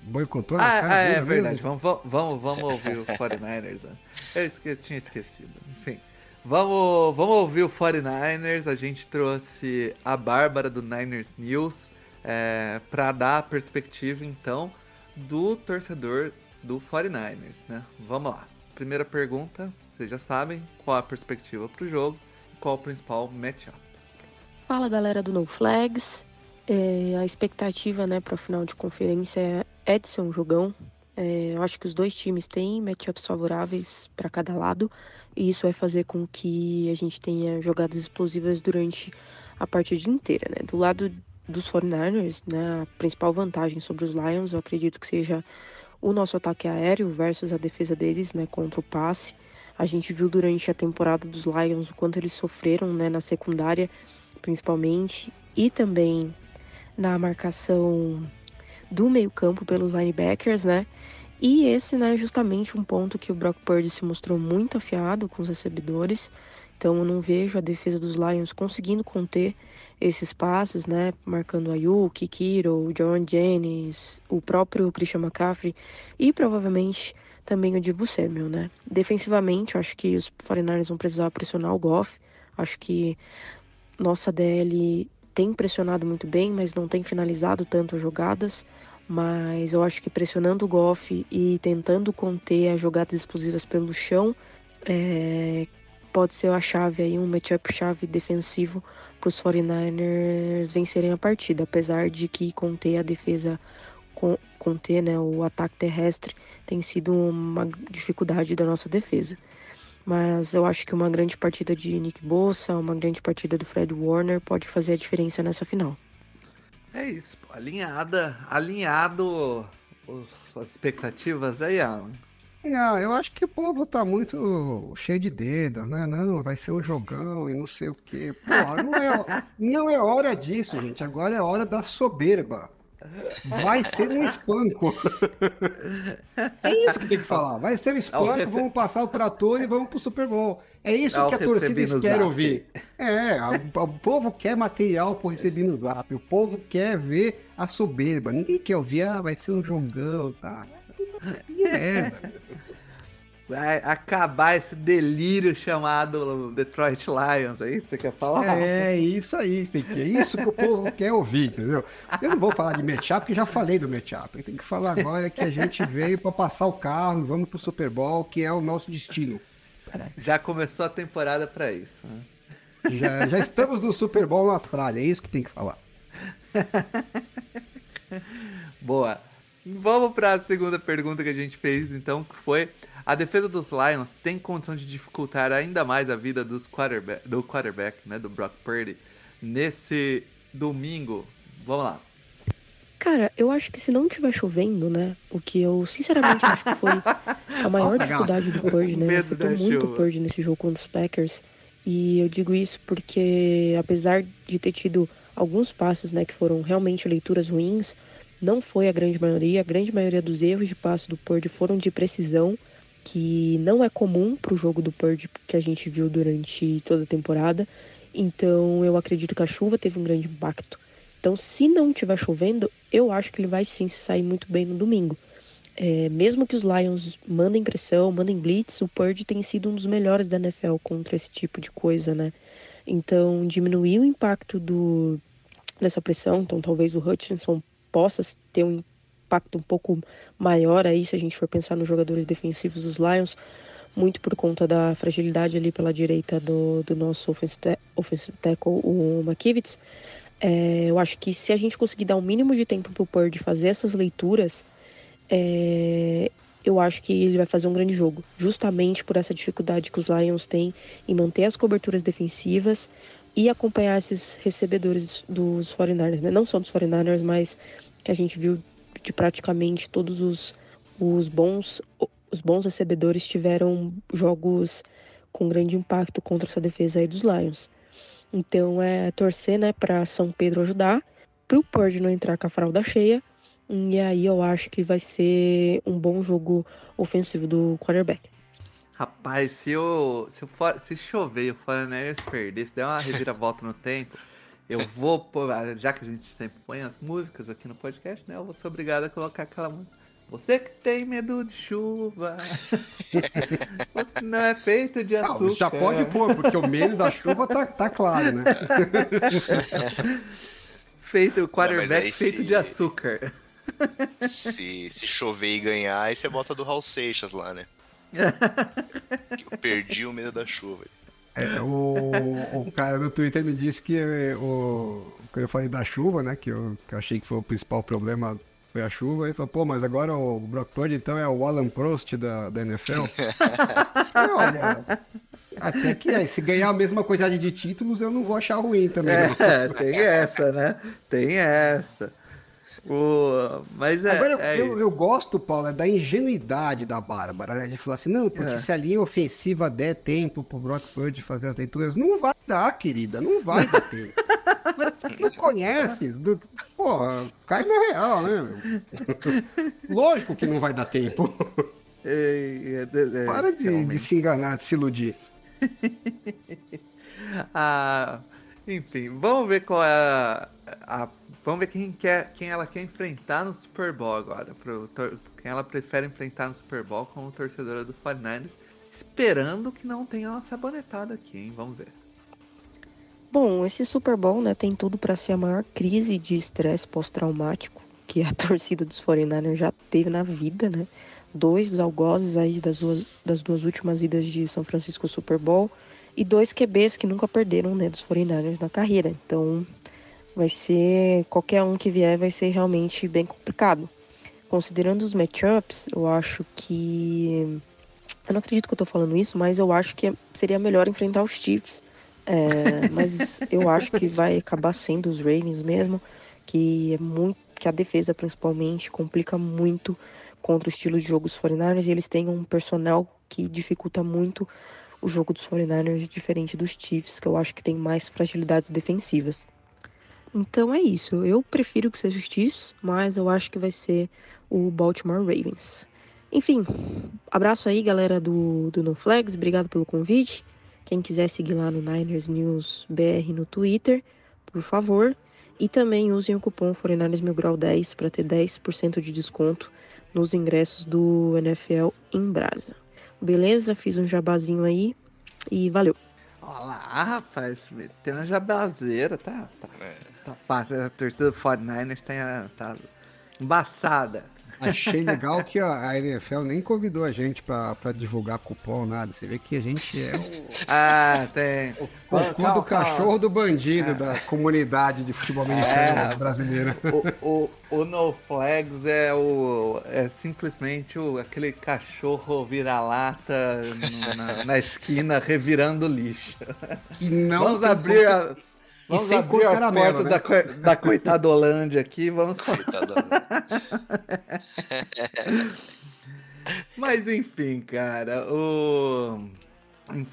Boicotou ah, cara ah, é verdade. Vamos, vamos, vamos ouvir o <laughs> 49ers. Né? Eu esque... tinha esquecido. Enfim. Vamos, vamos ouvir o 49ers. A gente trouxe a Bárbara do Niners News é, para dar a perspectiva, então, do torcedor do 49ers, né? Vamos lá. Primeira pergunta, vocês já sabem, qual a perspectiva para o jogo qual o principal matchup. Fala galera do No Flags. É, a expectativa né, para o final de conferência é de ser um jogão. É, eu acho que os dois times têm matchups favoráveis para cada lado, e isso vai fazer com que a gente tenha jogadas explosivas durante a partida inteira. Né? Do lado dos 49ers, né, a principal vantagem sobre os Lions, eu acredito que seja o nosso ataque aéreo versus a defesa deles né, contra o passe. A gente viu durante a temporada dos Lions o quanto eles sofreram né, na secundária, principalmente, e também na marcação do meio-campo pelos linebackers, né? E esse, né, é justamente um ponto que o Brock Purdy se mostrou muito afiado com os recebedores. Então eu não vejo a defesa dos Lions conseguindo conter esses passes, né? Marcando Ayuk, Kiro, John Jennings, o próprio Christian McCaffrey e provavelmente também o Dibu Samuel, né? Defensivamente, acho que os 49ers vão precisar pressionar o Goff. Acho que nossa DL tem pressionado muito bem, mas não tem finalizado tanto as jogadas. Mas eu acho que pressionando o Goff e tentando conter as jogadas explosivas pelo chão, é, pode ser a chave aí, um matchup chave defensivo para os 49ers vencerem a partida, apesar de que conter a defesa, conter né, o ataque terrestre tem sido uma dificuldade da nossa defesa. Mas eu acho que uma grande partida de Nick Bossa, uma grande partida do Fred Warner pode fazer a diferença nessa final. É isso, pô. alinhada, alinhado os, as expectativas aí, Alan. Não, eu acho que o povo tá muito cheio de dedos, né? Não, vai ser um jogão e não sei o quê. Pô, não é, não é hora disso, gente. Agora é hora da soberba. Vai ser um espanco. É isso que tem que falar. Vai ser um espanco, rece... vamos passar o trator e vamos pro Super Bowl. É isso Ao que a torcida quer ouvir. É, o, o, povo quer material por receber no zap. O povo quer ver a soberba. Ninguém quer ouvir, ah, vai ser um jogão, tá? Merda. <laughs> Vai acabar esse delírio chamado Detroit Lions, é isso que você quer falar? É, isso aí, Fique. É isso que o povo <laughs> quer ouvir, entendeu? Eu não vou falar de matchup, porque já falei do matchup. Tem que falar agora que a gente veio para passar o carro e vamos pro Super Bowl, que é o nosso destino. Já começou a temporada para isso. Né? Já, já estamos no Super Bowl na Austrália, é isso que tem que falar. <laughs> Boa. Vamos para a segunda pergunta que a gente fez, então, que foi a defesa dos Lions tem condição de dificultar ainda mais a vida dos quarterback, do quarterback, né, do Brock Purdy, nesse domingo. Vamos lá. Cara, eu acho que se não tiver chovendo, né? O que eu sinceramente acho que foi a <laughs> maior dificuldade do Purdy, <laughs> né? Afetou muito o Purdy nesse jogo contra os Packers. E eu digo isso porque, apesar de ter tido alguns passes, né, que foram realmente leituras ruins, não foi a grande maioria. A grande maioria dos erros de passe do Purdy foram de precisão que não é comum para o jogo do Purge que a gente viu durante toda a temporada. Então eu acredito que a chuva teve um grande impacto. Então, se não estiver chovendo, eu acho que ele vai sim sair muito bem no domingo. É, mesmo que os Lions mandem pressão, mandem blitz, o Purge tem sido um dos melhores da NFL contra esse tipo de coisa, né? Então, diminuir o impacto do, dessa pressão, então talvez o Hutchinson possa ter um impacto um pouco maior aí, se a gente for pensar nos jogadores defensivos dos Lions, muito por conta da fragilidade ali pela direita do, do nosso offensive, tackle, o McKivitz. É, eu acho que se a gente conseguir dar um mínimo de tempo pro Purdy fazer essas leituras, é, eu acho que ele vai fazer um grande jogo, justamente por essa dificuldade que os Lions têm em manter as coberturas defensivas e acompanhar esses recebedores dos 49ers, né? não só dos 49ers, mas que a gente viu de praticamente todos os, os bons os bons recebedores tiveram jogos com grande impacto contra essa defesa aí dos Lions. Então é torcer, né, para São Pedro ajudar, para o Purdy não entrar com a fralda cheia. E aí eu acho que vai ser um bom jogo ofensivo do quarterback. Rapaz, se o se, o, se chover e o Foreigners perder, se der uma reviravolta no tempo, eu vou, já que a gente sempre põe as músicas aqui no podcast, né? Eu vou ser obrigado a colocar aquela música. Você que tem medo de chuva. não é feito de açúcar. Não, já pode pôr, porque o medo da chuva tá, tá claro, né? feito, o quarterback feito se... de açúcar. Se, se chover e ganhar, aí você bota do Raul Seixas lá, né? eu perdi o medo da chuva. É, o, o cara no Twitter me disse que o, que eu falei da chuva, né? Que eu, que eu achei que foi o principal problema foi a chuva. E falou, pô, mas agora o Brock Purdy então é o Alan Prost da, da NFL? <laughs> olha, até que é, se ganhar a mesma quantidade de títulos eu não vou achar ruim também. É, tem essa, né? Tem essa. O... Mas é, Agora, é eu, eu, gosto, Paulo, é da ingenuidade da Bárbara, né? De falar assim, não, porque é. se a linha ofensiva der tempo pro Brock Purdy fazer as leituras, não vai dar, querida, não vai dar <laughs> tempo. Você não conhece. Do... Porra, cai na real, né? Lógico que não vai dar tempo. <laughs> É, é, é, Para de, de, se enganar, de se iludir. <laughs> ah, enfim, vamos ver qual é a, a Vamos ver quem, quer, quem ela quer enfrentar no Super Bowl agora. Pro, quem ela prefere enfrentar no Super Bowl como torcedora do 49ers. Esperando que não tenha uma sabonetada aqui, hein? Vamos ver. Bom, esse Super Bowl né, tem tudo para ser a maior crise de estresse pós-traumático que a <laughs> torcida dos 49ers já teve na vida, né? Dois dos algozes aí das duas, das duas últimas idas de São Francisco Super Bowl e dois QBs que nunca perderam, né, dos 49ers na carreira. Então, vai ser qualquer um que vier vai ser realmente bem complicado. Considerando os matchups, eu acho que eu não acredito que eu tô falando isso, mas eu acho que seria melhor enfrentar os Chiefs. É, <laughs> mas eu acho que vai acabar sendo os Ravens mesmo, que é muito, que a defesa principalmente complica muito contra o estilo de jogo dos 49ers e eles têm um personnel que dificulta muito o jogo dos 49ers diferente dos Chiefs, que eu acho que tem mais fragilidades defensivas. Então é isso. Eu prefiro que seja os Chiefs, mas eu acho que vai ser o Baltimore Ravens. Enfim, abraço aí, galera do, do No Flags. Obrigado pelo convite. Quem quiser seguir lá no Niners News BR no Twitter, por favor. E também usem o cupom 49 Mil Grau 10 para ter 10% de desconto nos ingressos do NFL em Brasa. Beleza? Fiz um jabazinho aí e valeu. Olá, rapaz, tem uma jabazeira, tá, tá, É. tá fácil. A torcida do 49ers tá, tá embaçada. Achei <laughs> legal que a NFL nem convidou a gente pra, pra divulgar cupom, nada. Você vê que a gente é o Ah, tem. Calma, do calma. cachorro do bandido da comunidade de futebol americano É. brasileira. O, o, o No Flags é o é simplesmente o, aquele cachorro vira-lata na, na esquina revirando lixo. Que não vamos abrir, a, vamos sem abrir as caramelo, portas né? da, coi- da coitadolândia aqui, vamos Coitado. <laughs> Mas enfim, cara, o.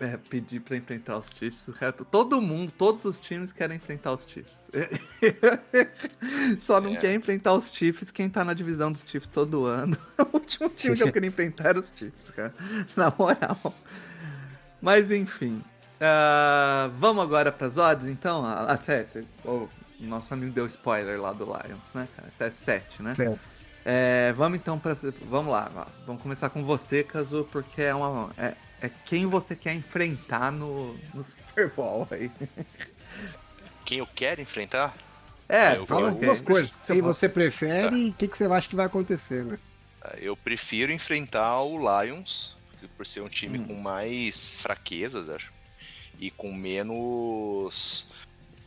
É, Pedir pra enfrentar os Chiefs, o resto- todo mundo, todos os times querem enfrentar os Chiefs. <laughs> Só não É. quer enfrentar os Chiefs quem tá na divisão dos Chiefs todo ano. <laughs> O último time que eu queria enfrentar era os Chiefs, cara. Na moral. Mas enfim. Ah, vamos agora pras odds, então? A, a 7. O nosso amigo deu spoiler lá do Lions, né, cara? Essa é 7, né? Certo. É, vamos então para vamos lá, vamos começar com você, Kazu, porque é uma é, é quem você quer enfrentar no, no Super Bowl aí. <laughs> Quem eu quero enfrentar? É, Eu- Fala as eu- duas coisas. Você Quem pode- você prefere e o que, que você acha que vai acontecer, né? Eu prefiro enfrentar o Lions, por ser um time Hum. com mais fraquezas, acho. E com menos.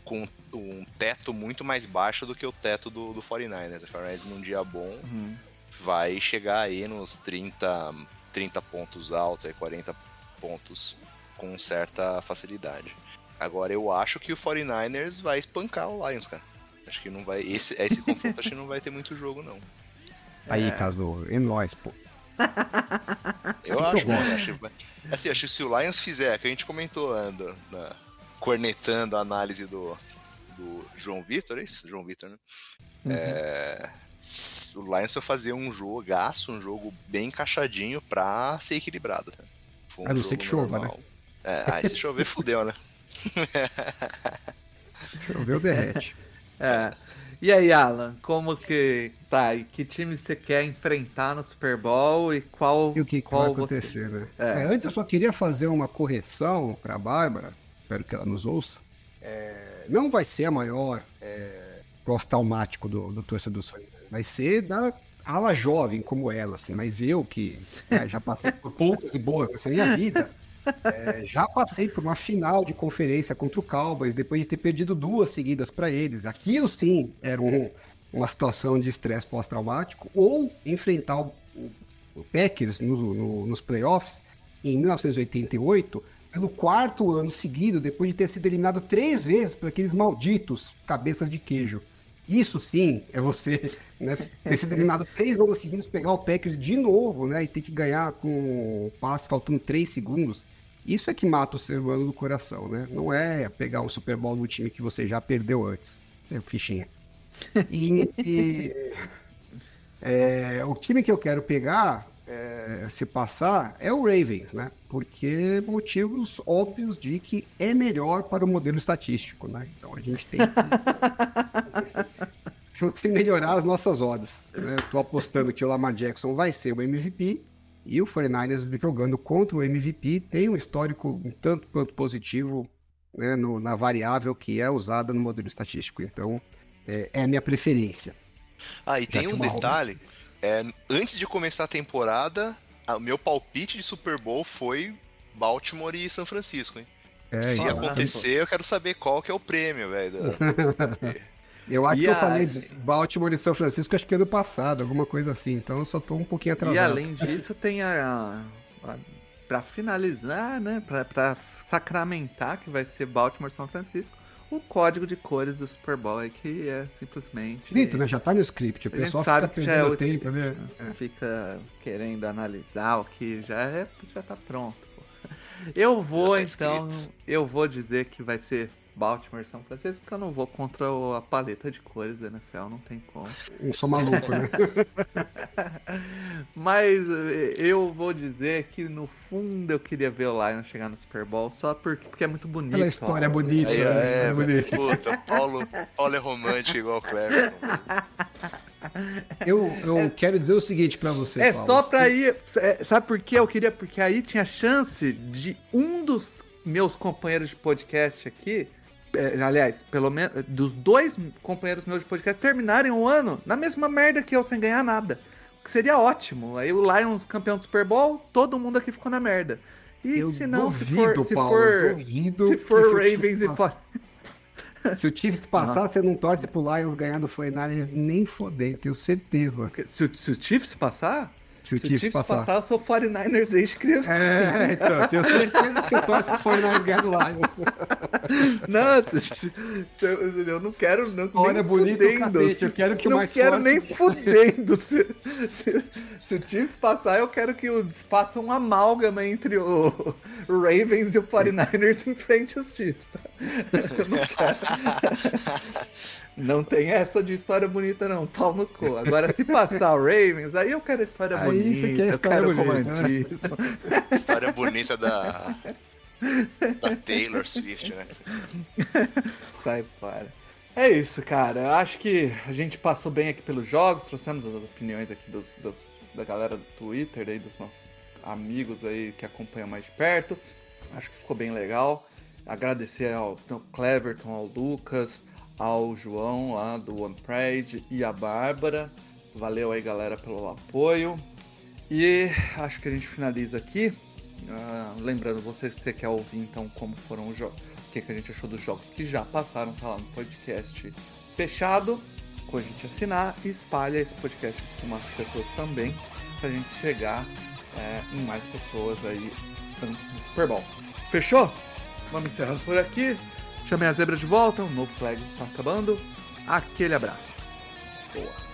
com um teto muito mais baixo do que o teto do, do 49ers. O 49ers num dia bom Uhum. vai chegar aí nos 30, 30 pontos altos, aí 40 pontos com certa facilidade. Agora eu acho que o 49ers vai espancar o Lions, cara. Acho que não vai. Esse, esse confronto acho que não vai ter muito jogo, não. Aí, É. caso é nóis, pô. Eu acho, né? Acho, assim, acho que se o Lions fizer, que a gente comentou ando, na- cornetando a análise do, do João Vitor, é isso? João Vitor, né? Uhum. É, o Lions vai fazer um jogaço, um jogo bem encaixadinho pra ser equilibrado. Foi um A não ser que chova, normal. É, ah, e se chover, fudeu, né? <laughs> Choveu, derrete. <laughs> É. E aí, Alan, como que tá? E que time você quer enfrentar no Super Bowl e qual E o que, que qual vai você acontecer, né? É. É, antes eu só queria fazer uma correção pra Bárbara, espero que ela nos ouça. É, não vai ser a maior é, oftalmático do, do torcedor do Sonho. Vai ser da ala jovem como ela, assim. Mas eu que né, já passei por poucas e boas nessa minha vida, é, já passei por uma final de conferência contra o Cowboys depois de ter perdido duas seguidas pra eles. Aquilo sim era um- uma situação de estresse pós-traumático ou enfrentar o, o- o Packers no- no- nos playoffs em 1988 pelo quarto ano seguido depois de ter sido eliminado três vezes por aqueles malditos cabeças de queijo. Isso sim é você né, ter sido eliminado três anos seguidos, pegar o Packers de novo né, e ter que ganhar com o passe faltando três segundos. Isso é que mata o ser humano do coração, né? Não é pegar um Super Bowl no time que você já perdeu antes. É fichinha. E, e, é, o time que eu quero pegar, é, se passar, é o Ravens, né? Porque motivos óbvios de que é melhor para o modelo estatístico, né? Então a gente tem que, tem <laughs> que <laughs> melhorar as nossas odds. Né? Tô apostando que o Lamar Jackson vai ser o MVP e o 49ers jogando contra o MVP tem um histórico um tanto quanto positivo né, no- na variável que é usada no modelo estatístico. Então, é, é a minha preferência. Ah, e tem que um detalhe. É, antes de começar a temporada, o meu palpite de Super Bowl foi Baltimore e São Francisco, hein? É, Se então. acontecer, eu quero saber qual que é o prêmio, velho. <laughs> Eu acho E que eu a- falei Baltimore e São Francisco, acho que ano passado, alguma coisa assim. Então eu só tô um pouquinho atrasado. E além disso, tem a. a pra finalizar, né? Pra, pra sacramentar que vai ser Baltimore São Francisco, o código de cores do Super Bowl aí, que é simplesmente. Escrito, né? Já tá no script. O A gente pessoal sabe fica que já é o tempo, né? Fica querendo analisar o que já é, já tá pronto. pô. Eu vou, tá então, escrito. eu vou dizer que vai ser Baltimore São Francisco, porque eu não vou contra a paleta de cores da NFL, não tem como. Eu sou maluco, né? <laughs> Mas eh, eu vou dizer que no fundo eu queria ver o Lions chegar no Super Bowl só porque, porque é muito bonito. Aquela história ó. bonita, Aí, né? é, História bonita. puta, Paulo, Paulo é romântico igual o Cleber. Eu, eu quero dizer o seguinte pra você, É Paulo. só pra ir. é, sabe por que eu queria? Porque aí tinha chance de um dos meus companheiros de podcast aqui. É, aliás, pelo menos dos dois companheiros meus de podcast terminarem o ano na mesma merda que eu, sem ganhar nada. O que seria ótimo. Aí o Lions campeão do Super Bowl, todo mundo aqui ficou na merda. E Eu se não, se duvido, for. Se Paulo, for, se for se o Ravens e for... <laughs> Se o Chiefs <laughs> passar, você não torce pro Lions ganhar do 49 nem foder, tenho certeza. se, o- se o Chiefs passar. Se o Se o Chiefs Chiefs passar. passar, eu sou 49ers desde criança. É, então, tenho certeza que você torce pro 49 ganhar do Lions. Não, eu, eu não quero não, Olha, nem bonito fudendo. cacete, eu quero que o não mais quero forte- nem fudendo. Se, se, se o Chiefs passar, eu quero que eles façam um amálgama entre o, o Ravens e o 49ers em frente aos Chiefs. Eu não quero. <laughs> Não tem essa de história bonita, não. Pau no cu. Agora, se passar o Ravens, aí eu quero história Aí bonita. quer eu história quero bonita, né? <laughs> História bonita da, da Taylor Swift, né? Sai fora. É isso, cara. Eu acho que a gente passou bem aqui pelos jogos, trouxemos as opiniões aqui dos, dos- da galera do Twitter, aí, dos nossos amigos aí que acompanham mais de perto. Acho que ficou bem legal. Agradecer ao ao Cleverton, ao Lucas, ao João lá do One Pride e a Bárbara. Valeu aí, galera, pelo apoio. E acho que a gente finaliza aqui. Ah, lembrando vocês que você quer ouvir então como foram os jogos, o que, que a gente achou dos jogos que já passaram, tá lá no podcast fechado, com a gente assinar e espalha esse podcast com mais pessoas também, pra gente chegar é, em mais pessoas aí antes do Super Bowl. Fechou? Vamos encerrando por aqui. Chamei a zebra de volta, o novo flag está acabando. Aquele abraço. Boa.